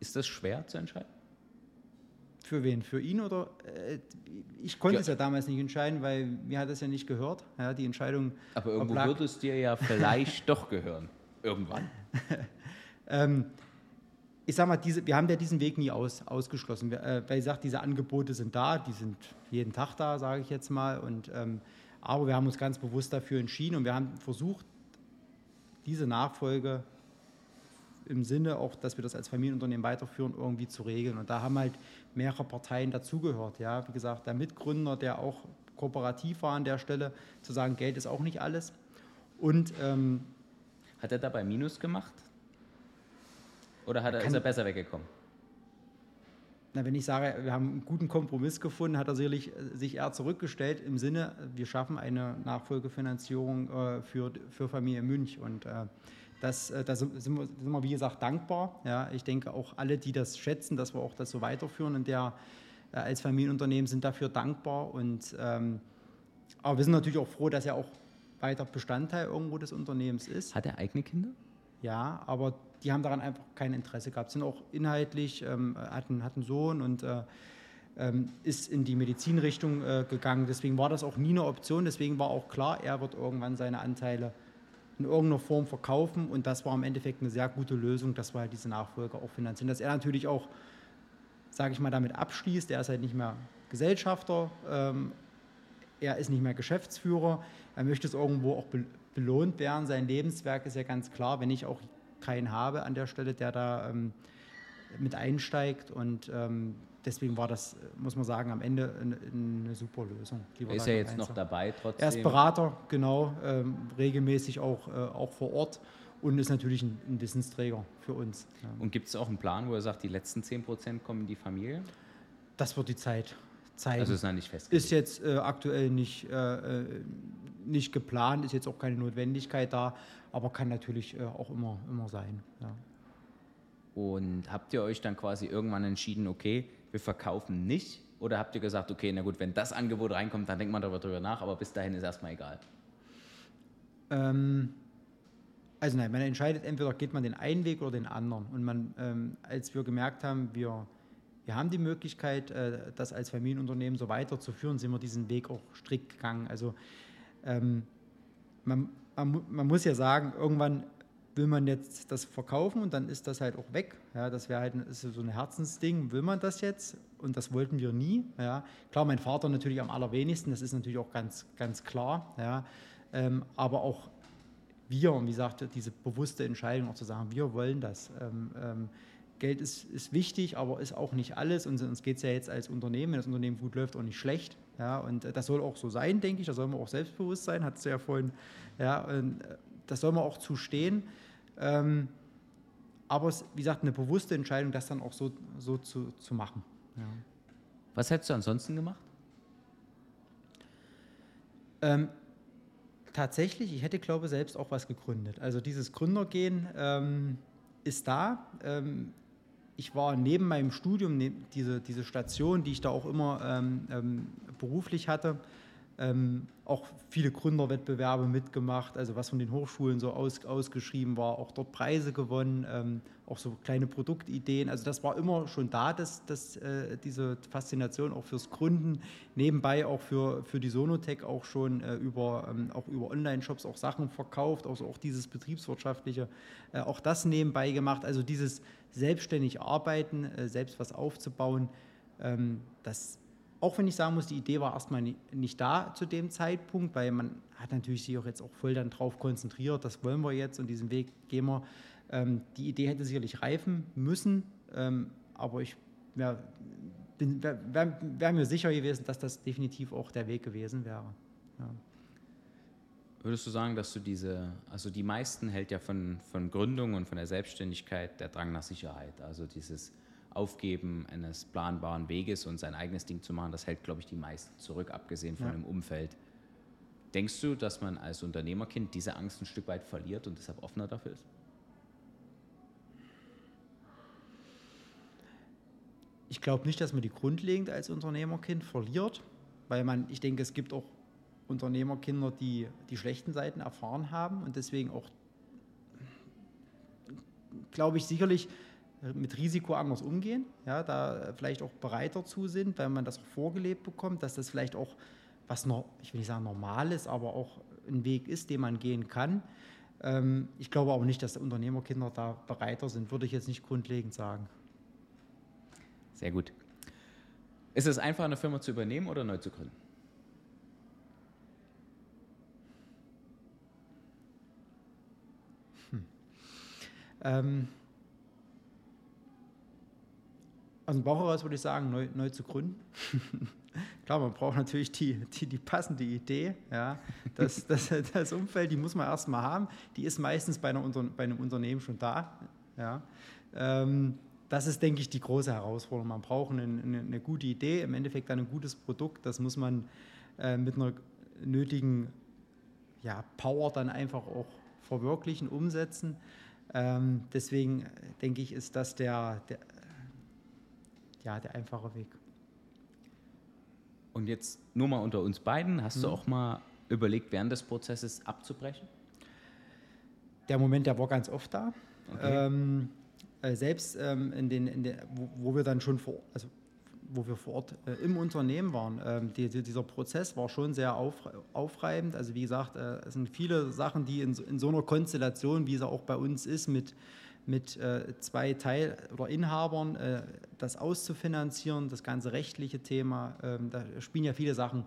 Ist das schwer zu entscheiden? Für wen? Für ihn oder? Äh, ich konnte ja. es ja damals nicht entscheiden, weil mir hat es ja nicht gehört. Ja, die Entscheidung. Aber irgendwo oblag. wird es dir ja vielleicht doch gehören. Irgendwann. ähm, ich sag mal, diese, wir haben ja diesen Weg nie aus, ausgeschlossen. Wir, äh, weil ich sage, diese Angebote sind da, die sind jeden Tag da, sage ich jetzt mal. Und, ähm, aber wir haben uns ganz bewusst dafür entschieden und wir haben versucht, diese Nachfolge im Sinne auch, dass wir das als Familienunternehmen weiterführen, irgendwie zu regeln. Und da haben halt mehrere Parteien dazugehört. Ja, wie gesagt, der Mitgründer, der auch kooperativ war an der Stelle, zu sagen, Geld ist auch nicht alles. Und ähm, hat er dabei Minus gemacht? Oder hat er, ist er besser weggekommen? Na, wenn ich sage, wir haben einen guten Kompromiss gefunden, hat er sicherlich äh, sich eher zurückgestellt im Sinne, wir schaffen eine Nachfolgefinanzierung äh, für, für Familie Münch. Und äh, das, äh, da sind, sind, wir, sind, wir, wie gesagt, dankbar. Ja, ich denke auch alle, die das schätzen, dass wir auch das so weiterführen und der äh, als Familienunternehmen sind dafür dankbar. Und, ähm, aber wir sind natürlich auch froh, dass er auch weiter Bestandteil irgendwo des Unternehmens ist. Hat er eigene Kinder? Ja, aber die haben daran einfach kein Interesse gehabt. Sind auch inhaltlich, ähm, hatten, hatten Sohn und äh, ähm, ist in die Medizinrichtung äh, gegangen. Deswegen war das auch nie eine Option. Deswegen war auch klar, er wird irgendwann seine Anteile in irgendeiner Form verkaufen. Und das war im Endeffekt eine sehr gute Lösung, dass wir halt diese Nachfolge auch finanzieren. Dass er natürlich auch, sage ich mal, damit abschließt. Er ist halt nicht mehr Gesellschafter. Ähm, er ist nicht mehr Geschäftsführer. Er möchte es irgendwo auch belohnt werden. Sein Lebenswerk ist ja ganz klar, wenn ich auch keinen habe an der Stelle, der da ähm, mit einsteigt. Und ähm, deswegen war das, muss man sagen, am Ende eine, eine super Lösung. ist er jetzt noch dabei trotzdem? Er ist Berater, genau, ähm, regelmäßig auch, äh, auch vor Ort und ist natürlich ein, ein Wissensträger für uns. Ja. Und gibt es auch einen Plan, wo er sagt, die letzten 10 Prozent kommen in die Familie? Das wird die Zeit zeigen. Also ist noch nicht festgelegt? Ist jetzt äh, aktuell nicht, äh, äh nicht geplant, ist jetzt auch keine Notwendigkeit da, aber kann natürlich äh, auch immer, immer sein. Ja. Und habt ihr euch dann quasi irgendwann entschieden, okay, wir verkaufen nicht? Oder habt ihr gesagt, okay, na gut, wenn das Angebot reinkommt, dann denkt man darüber nach, aber bis dahin ist erstmal egal? Ähm, also nein, man entscheidet entweder geht man den einen Weg oder den anderen. Und man, ähm, als wir gemerkt haben, wir, wir haben die Möglichkeit, äh, das als Familienunternehmen so weiterzuführen, sind wir diesen Weg auch strikt gegangen. Also ähm, man, man, man, muss ja sagen, irgendwann will man jetzt das verkaufen und dann ist das halt auch weg. Ja, das wäre halt ist so ein Herzensding. Will man das jetzt? Und das wollten wir nie. Ja. Klar, mein Vater natürlich am allerwenigsten, das ist natürlich auch ganz, ganz klar. Ja. Ähm, aber auch wir, und wie gesagt, diese bewusste Entscheidung auch zu sagen, wir wollen das. Ähm, ähm, Geld ist, ist wichtig, aber ist auch nicht alles. Und uns geht es ja jetzt als Unternehmen, wenn das Unternehmen gut läuft, auch nicht schlecht. Ja, und äh, das soll auch so sein, denke ich. Da soll man auch selbstbewusst sein, hat es ja vorhin. Ja, äh, das soll man auch zustehen. Ähm, aber es, wie gesagt, eine bewusste Entscheidung, das dann auch so, so zu, zu machen. Ja. Was hättest du ansonsten gemacht? Ähm, tatsächlich, ich hätte, glaube ich, selbst auch was gegründet. Also dieses Gründergehen ähm, ist da. Ähm, ich war neben meinem Studium, diese, diese Station, die ich da auch immer ähm, ähm, beruflich hatte, ähm, auch viele Gründerwettbewerbe mitgemacht, also was von den Hochschulen so aus, ausgeschrieben war, auch dort Preise gewonnen, ähm, auch so kleine Produktideen. Also das war immer schon da, dass, dass äh, diese Faszination auch fürs Gründen, nebenbei auch für, für die Sonotech auch schon äh, über, ähm, auch über Online-Shops auch Sachen verkauft, also auch dieses betriebswirtschaftliche, äh, auch das nebenbei gemacht. Also dieses selbstständig arbeiten, äh, selbst was aufzubauen, ähm, das auch wenn ich sagen muss, die Idee war erstmal nicht da zu dem Zeitpunkt, weil man hat natürlich sich auch jetzt auch voll dann drauf konzentriert, das wollen wir jetzt und diesen Weg gehen wir. Ähm, die Idee hätte sicherlich reifen müssen, ähm, aber ich wäre wär, wär mir sicher gewesen, dass das definitiv auch der Weg gewesen wäre. Ja. Würdest du sagen, dass du diese, also die meisten hält ja von, von Gründung und von der Selbstständigkeit der Drang nach Sicherheit, also dieses Aufgeben eines planbaren Weges und sein eigenes Ding zu machen, das hält, glaube ich, die meisten zurück, abgesehen von ja. dem Umfeld. Denkst du, dass man als Unternehmerkind diese Angst ein Stück weit verliert und deshalb offener dafür ist? Ich glaube nicht, dass man die grundlegend als Unternehmerkind verliert, weil man, ich denke, es gibt auch Unternehmerkinder, die die schlechten Seiten erfahren haben und deswegen auch, glaube ich, sicherlich mit Risiko anders umgehen, ja, da vielleicht auch bereiter zu sind, weil man das auch vorgelebt bekommt, dass das vielleicht auch was, noch, ich will nicht sagen normal ist, aber auch ein Weg ist, den man gehen kann. Ähm, ich glaube aber nicht, dass Unternehmerkinder da bereiter sind, würde ich jetzt nicht grundlegend sagen. Sehr gut. Ist es einfach, eine Firma zu übernehmen oder neu zu gründen? Hm. Ähm, aus dem Bauch heraus würde ich sagen, neu, neu zu gründen. Klar, man braucht natürlich die, die, die passende Idee. Ja. Das, das, das Umfeld, die muss man erstmal haben. Die ist meistens bei, einer bei einem Unternehmen schon da. Ja. Ähm, das ist, denke ich, die große Herausforderung. Man braucht eine, eine, eine, gute Idee, im Endeffekt ein gutes Produkt. Das muss man äh, mit einer nötigen ja, Power dann einfach auch verwirklichen, umsetzen. Ähm, deswegen denke ich, ist das der, der, ja, der einfache Weg. Und jetzt nur mal unter uns beiden, hast mhm. du auch mal überlegt, während des Prozesses abzubrechen? Der Moment, der war ganz oft da. Okay. Ähm, äh, selbst ähm, in den, in den wo, wo, wir dann schon vor, also wo wir vor Ort äh, im Unternehmen waren, ähm, die, die, dieser Prozess war schon sehr auf, aufreibend. Also wie gesagt, äh, es sind viele Sachen, die in, in so einer Konstellation, wie es auch bei uns ist, mit mit äh, zwei Teil- oder Inhabern äh, das auszufinanzieren, das ganze rechtliche Thema. Ähm, da spielen ja viele Sachen,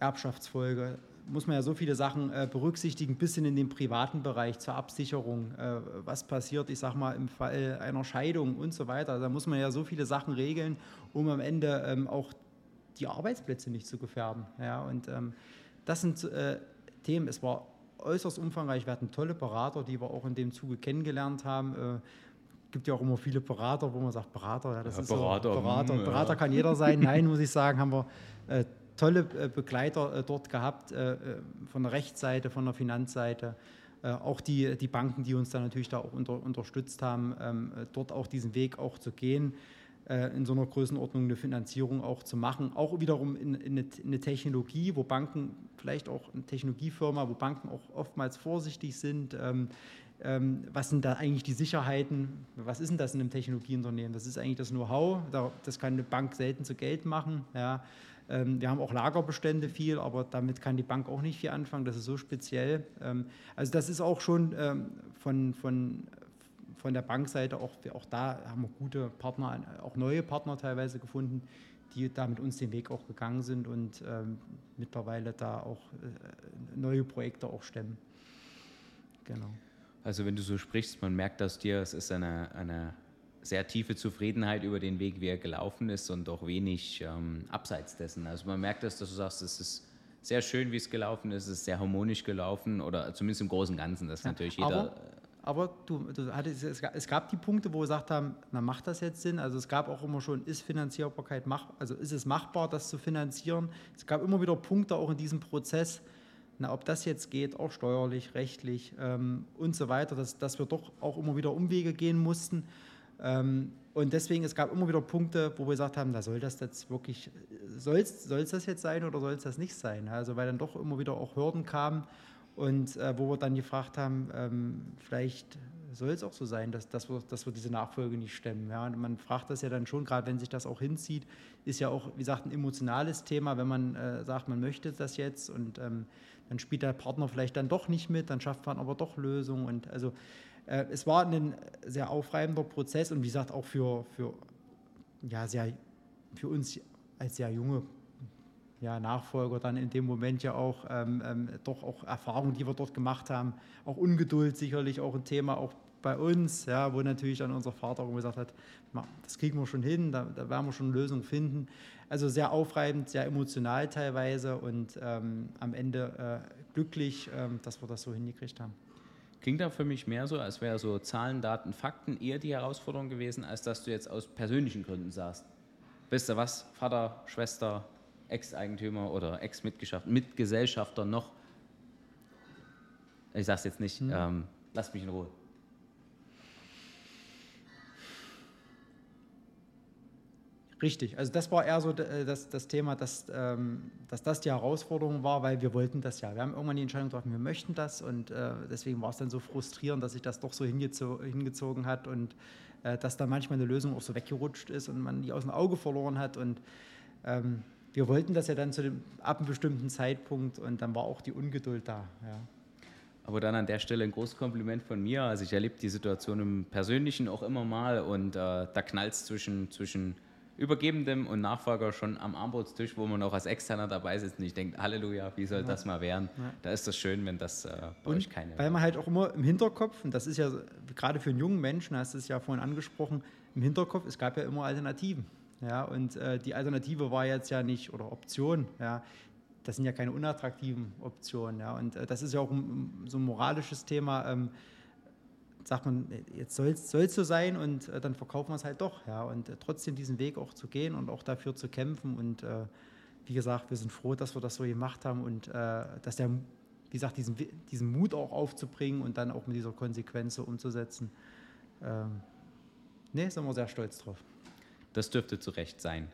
Erbschaftsfolge, muss man ja so viele Sachen äh, berücksichtigen, bis hin in den privaten Bereich zur Absicherung. Äh, was passiert, ich sag mal, im Fall einer Scheidung und so weiter. Da muss man ja so viele Sachen regeln, um am Ende ähm, auch die Arbeitsplätze nicht zu gefährden. Ja, und ähm, das sind äh, Themen. Es war äußerst umfangreich. Wir hatten tolle Berater, die wir auch in dem Zuge kennengelernt haben. Es äh, gibt ja auch immer viele Berater, wo man sagt, Berater, ja, das ja, ist Berater, so, Berater. Berater ja. kann jeder sein. Nein, muss ich sagen, haben wir äh, tolle äh, Begleiter äh, dort gehabt, äh, von der Rechtsseite, von der Finanzseite. auch die, die Banken, die uns da natürlich da auch unter, unterstützt haben, ähm, dort auch diesen Weg auch zu gehen in so einer Größenordnung eine Finanzierung auch zu machen. Auch wiederum in, in, eine, Technologie, wo Banken, vielleicht auch eine Technologiefirma, wo Banken auch oftmals vorsichtig sind, ähm, ähm, was sind da eigentlich die Sicherheiten, was ist denn das in einem Technologieunternehmen? Das ist eigentlich das Know-how, das kann eine Bank selten zu Geld machen. Ja. Ähm, wir haben auch Lagerbestände viel, aber damit kann die Bank auch nicht viel anfangen, das ist so speziell. Ähm, also das ist auch schon ähm, von, von, von der Bankseite, auch, auch da haben wir gute Partner, auch neue Partner teilweise gefunden, die da mit uns den Weg auch gegangen sind und mittlerweile da auch äh, neue Projekte auch stemmen. Genau. Also wenn du so sprichst, man merkt dass dir, es ist eine, eine sehr tiefe Zufriedenheit über den Weg, wie er gelaufen ist und auch wenig ähm, abseits dessen. Also man merkt das, dass du sagst, es ist sehr schön, wie es gelaufen ist, es ist sehr harmonisch gelaufen oder zumindest im Großen und Ganzen, dass ja, natürlich jeder... Aber, aber du, du hattest, es gab die Punkte, wo wir gesagt haben, na macht das jetzt Sinn? Also es gab auch immer schon, ist Finanzierbarkeit mach, also ist es machbar, das zu finanzieren? Es gab immer wieder Punkte auch in diesem Prozess, na, ob das jetzt geht, auch steuerlich, rechtlich ähm, und so weiter, dass, dass wir doch auch immer wieder Umwege gehen mussten. Ähm, und deswegen, es gab immer wieder Punkte, wo wir gesagt haben, da soll das jetzt wirklich, soll es das jetzt sein oder soll es das nicht sein? Also weil dann doch immer wieder auch Hürden kamen und äh, wo wir dann gefragt haben, ähm, vielleicht soll es auch so sein, dass, dass, wir, dass wir diese Nachfolge nicht stemmen. Ja? Und man fragt das ja dann schon, gerade wenn sich das auch hinzieht, ist ja auch, wie gesagt, ein emotionales Thema, wenn man äh, sagt, man möchte das jetzt und ähm, dann spielt der Partner vielleicht dann doch nicht mit, dann schafft man aber doch Lösungen und also äh, es war ein sehr aufreibender Prozess und wie gesagt auch für, für, ja, sehr, für uns als sehr junge ja, Nachfolger dann in dem Moment ja auch ähm, ähm, doch auch Erfahrungen, die wir dort gemacht haben, auch Ungeduld sicherlich auch ein Thema auch bei uns, ja, wo natürlich dann unser Vater auch gesagt hat, das kriegen wir schon hin, da, da werden wir schon eine Lösung finden. Also sehr aufreibend, sehr emotional teilweise und ähm, am Ende äh, glücklich, ähm, dass wir das so hingekriegt haben. Klingt da für mich mehr so, als wäre so Zahlen, Daten, Fakten eher die Herausforderung gewesen, als dass du jetzt aus persönlichen Gründen sagst. Wisst ihr was? Vater, Schwester, Ex-Eigentümer oder Ex-Mitgesellschafter noch. Ich sag's jetzt nicht, hm. ähm, lasst mich in Ruhe. Richtig, also das war eher so äh, das, das Thema, dass, ähm, dass das die Herausforderung war, weil wir wollten das ja. Wir haben irgendwann die Entscheidung getroffen, wir möchten das und äh, deswegen war es dann so frustrierend, dass sich das doch so hingezo hingezogen hat und äh, dass da manchmal eine Lösung auch so weggerutscht ist und man die aus dem Auge verloren hat und ähm, wir wollten das ja dann zu dem, ab einem bestimmten Zeitpunkt und dann war auch die Ungeduld da. Ja. Aber dann an der Stelle ein großes Kompliment von mir. Also ich erlebe die Situation im Persönlichen auch immer mal und äh, da knallt es zwischen, zwischen Übergebendem und Nachfolger schon am Armbrotstisch, wo man auch als Externer dabei sitzt und ich denke, Halleluja, wie soll ja. das mal werden? Ja. Da ist das schön, wenn das äh, bei und euch keine. Weil man halt auch immer im Hinterkopf, und das ist ja gerade für einen jungen Menschen, hast du es ja vorhin angesprochen, im Hinterkopf, es gab ja immer Alternativen. Ja, und äh, die Alternative war jetzt ja nicht, oder Option, ja, das sind ja keine unattraktiven Optionen. Ja, und äh, das ist ja auch ein, so ein moralisches Thema. Ähm, sagt man, jetzt soll es so sein und äh, dann verkaufen wir es halt doch. Ja, und äh, trotzdem diesen Weg auch zu gehen und auch dafür zu kämpfen. Und äh, wie gesagt, wir sind froh, dass wir das so gemacht haben und äh, dass der, wie gesagt, diesen, diesen Mut auch aufzubringen und dann auch mit dieser Konsequenz so umzusetzen. Ähm, ne, sind wir sehr stolz drauf. Das dürfte zu Recht sein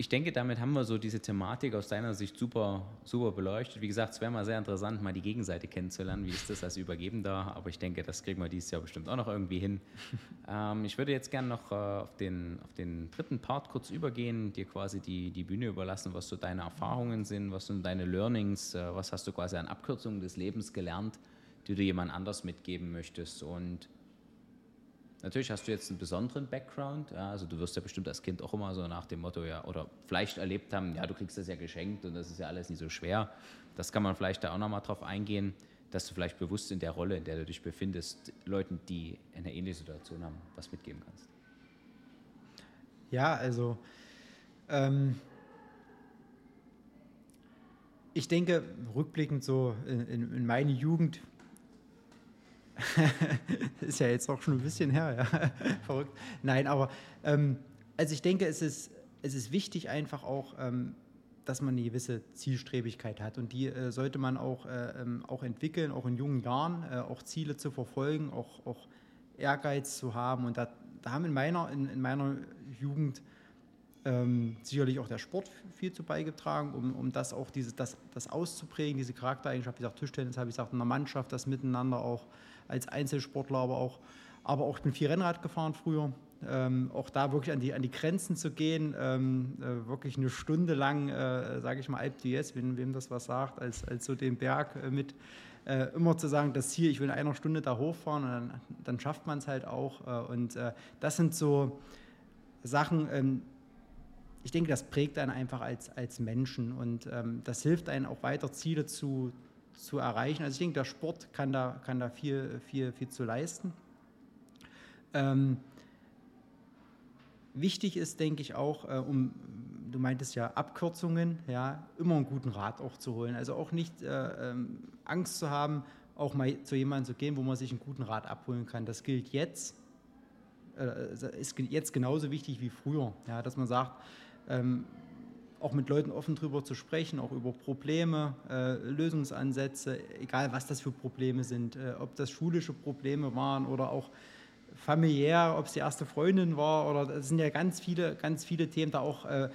ich denke, damit haben wir so diese Thematik aus deiner Sicht super, super beleuchtet. Wie gesagt, es wäre mal sehr interessant, mal die Gegenseite kennenzulernen. Wie ist das als Übergebender? Aber ich denke, das kriegen wir dieses Jahr bestimmt auch noch irgendwie hin. ähm, ich würde jetzt gerne noch äh, auf, den, auf den dritten Part kurz übergehen, dir quasi die, die Bühne überlassen, was so deine Erfahrungen sind, was sind deine Learnings, äh, was hast du quasi an Abkürzungen des Lebens gelernt, die du jemand anders mitgeben möchtest. Und Natürlich hast du jetzt einen besonderen Background, ja, also du wirst ja bestimmt als Kind auch immer so nach dem Motto, ja, oder vielleicht erlebt haben, ja, du kriegst das ja geschenkt und das ist ja alles nicht so schwer. Das kann man vielleicht da auch nochmal drauf eingehen, dass du vielleicht bewusst in der Rolle, in der du dich befindest, Leuten, die eine ähnliche Situation haben, was mitgeben kannst. Ja, also ähm, ich denke, rückblickend so in, in, in meine Jugend, ist ja jetzt auch schon ein bisschen her, ja. Verrückt. Nein, aber ähm, also ich denke, es ist, es ist wichtig einfach auch, ähm, dass man eine gewisse Zielstrebigkeit hat und die äh, sollte man auch, äh, ähm, auch entwickeln, auch in jungen Jahren, äh, auch Ziele zu verfolgen, auch, auch Ehrgeiz zu haben und da, da haben in meiner, in, in meiner Jugend ähm, sicherlich auch der Sport viel zu beigetragen, um, um das auch diese, das, das auszuprägen, diese Charaktereigenschaft, wie gesagt, Tischtennis habe ich gesagt, in der Mannschaft, das Miteinander auch als Einzelsportler, aber auch, aber auch ich bin viel Rennrad gefahren früher. Ähm, auch da wirklich an die, an die Grenzen zu gehen, ähm, äh, wirklich eine Stunde lang, äh, sage ich mal, Alp d'Huez, wem, wem das was sagt, als, als so den Berg äh, mit äh, immer zu sagen, das Ziel, ich will in einer Stunde da hochfahren und dann, dann schafft man es halt auch. Äh, und äh, das sind so Sachen, ähm, ich denke, das prägt einen einfach als, als Menschen und ähm, das hilft einem auch weiter Ziele zu, zu erreichen. Also ich denke, der Sport kann da, kann da viel, viel, viel zu leisten. Ähm, wichtig ist, denke ich, auch, äh, um, du meintest ja Abkürzungen, ja, immer einen guten Rat auch zu holen. Also auch nicht äh, ähm, Angst zu haben, auch mal zu jemandem zu gehen, wo man sich einen guten Rat abholen kann. Das gilt jetzt, äh, ist jetzt genauso wichtig wie früher, ja, dass man sagt, ähm, auch mit Leuten offen drüber zu sprechen, auch über Probleme, äh, Lösungsansätze, egal was das für Probleme sind, äh, ob das schulische Probleme waren oder auch familiär, ob es die erste Freundin war oder es sind ja ganz viele, ganz viele Themen, da auch äh,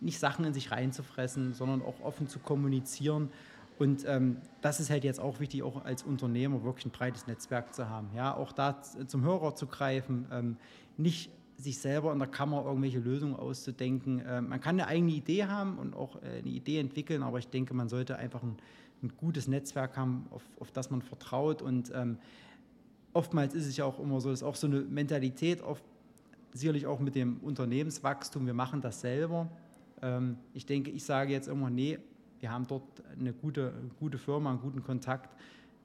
nicht Sachen in sich reinzufressen, sondern auch offen zu kommunizieren. Und ähm, das ist halt jetzt auch wichtig, auch als Unternehmer wirklich ein breites Netzwerk zu haben. Ja, auch da zum Hörer zu greifen, ähm, nicht sich selber in der Kammer irgendwelche Lösungen auszudenken. Äh, man kann eine eigene Idee haben und auch äh, eine Idee entwickeln, aber ich denke, man sollte einfach ein, ein gutes Netzwerk haben, auf, auf, das man vertraut. Und ähm, oftmals ist es ja auch immer so, dass auch so eine Mentalität, oft, sicherlich auch mit dem Unternehmenswachstum, wir machen das selber. Ähm, ich denke, ich sage jetzt immer, nee, wir haben dort eine gute, gute Firma, einen guten Kontakt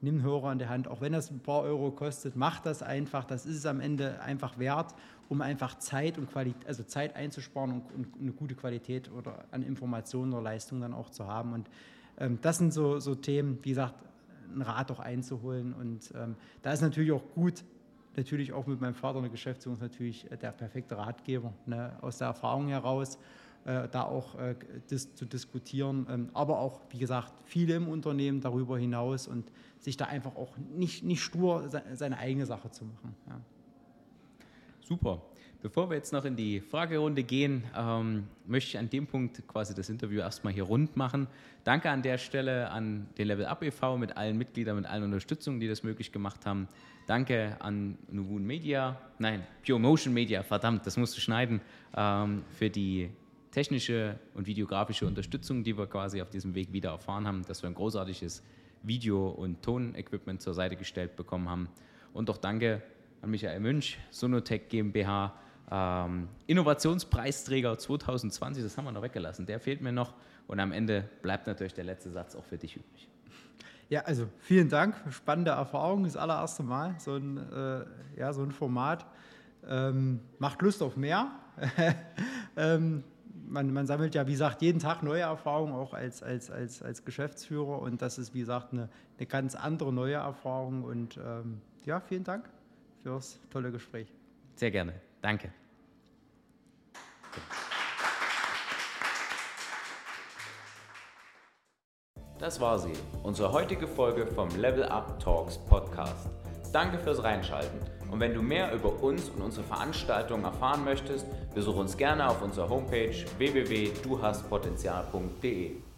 nimm einen Hörer in der Hand, auch wenn das ein paar Euro kostet, mach das einfach. Das ist es am Ende einfach wert, um einfach Zeit und Qualität, also Zeit einzusparen und, und, eine gute Qualität oder an Informationen oder Leistungen dann auch zu haben. Und ähm, das sind so, so Themen, wie gesagt, einen Rat auch einzuholen. Und ähm, da ist natürlich auch gut, natürlich auch mit meinem Vater eine Geschäftsführung natürlich der perfekte Ratgeber ne, aus der Erfahrung heraus äh, da auch äh, dis zu diskutieren. Ähm, aber auch, wie gesagt, viele im Unternehmen darüber hinaus und sich da einfach auch nicht, nicht stur se seine eigene Sache zu machen. Ja. Super. Bevor wir jetzt noch in die Fragerunde gehen, ähm, möchte ich an dem Punkt quasi das Interview erstmal hier rund machen. Danke an der Stelle an den Level Up e.V. mit allen Mitgliedern, mit allen Unterstützungen, die das möglich gemacht haben. Danke an Nuvun Media, nein, Pure Motion Media, verdammt, das musst du schneiden, ähm, für die technische und videografische Unterstützung, die wir quasi auf diesem Weg wieder erfahren haben, dass wir ein großartiges Video- und Tonequipment zur Seite gestellt bekommen haben. Und auch danke an Michael Münch, Sonotech GmbH, ähm, Innovationspreisträger 2020, das haben wir noch weggelassen, der fehlt mir noch. Und am Ende bleibt natürlich der letzte Satz auch für dich übrig. Ja, also vielen Dank, spannende Erfahrung, das allererste Mal, so ein, äh, ja, so ein Format. Ähm, macht Lust auf mehr. ähm, man, man, sammelt ja, wie gesagt, jeden Tag neue Erfahrungen, auch als, als, als, als Geschäftsführer. Und das ist, wie gesagt, eine, eine ganz andere neue Erfahrung. Und ähm, ja, vielen Dank fürs tolle Gespräch. Sehr gerne. Danke. Das war sie, unsere heutige Folge vom Level Up Talks Podcast. Danke fürs Reinschalten. Und wenn du mehr über uns und unsere Veranstaltungen erfahren möchtest, besuche uns gerne auf unserer Homepage www.duhastpotenzial.de.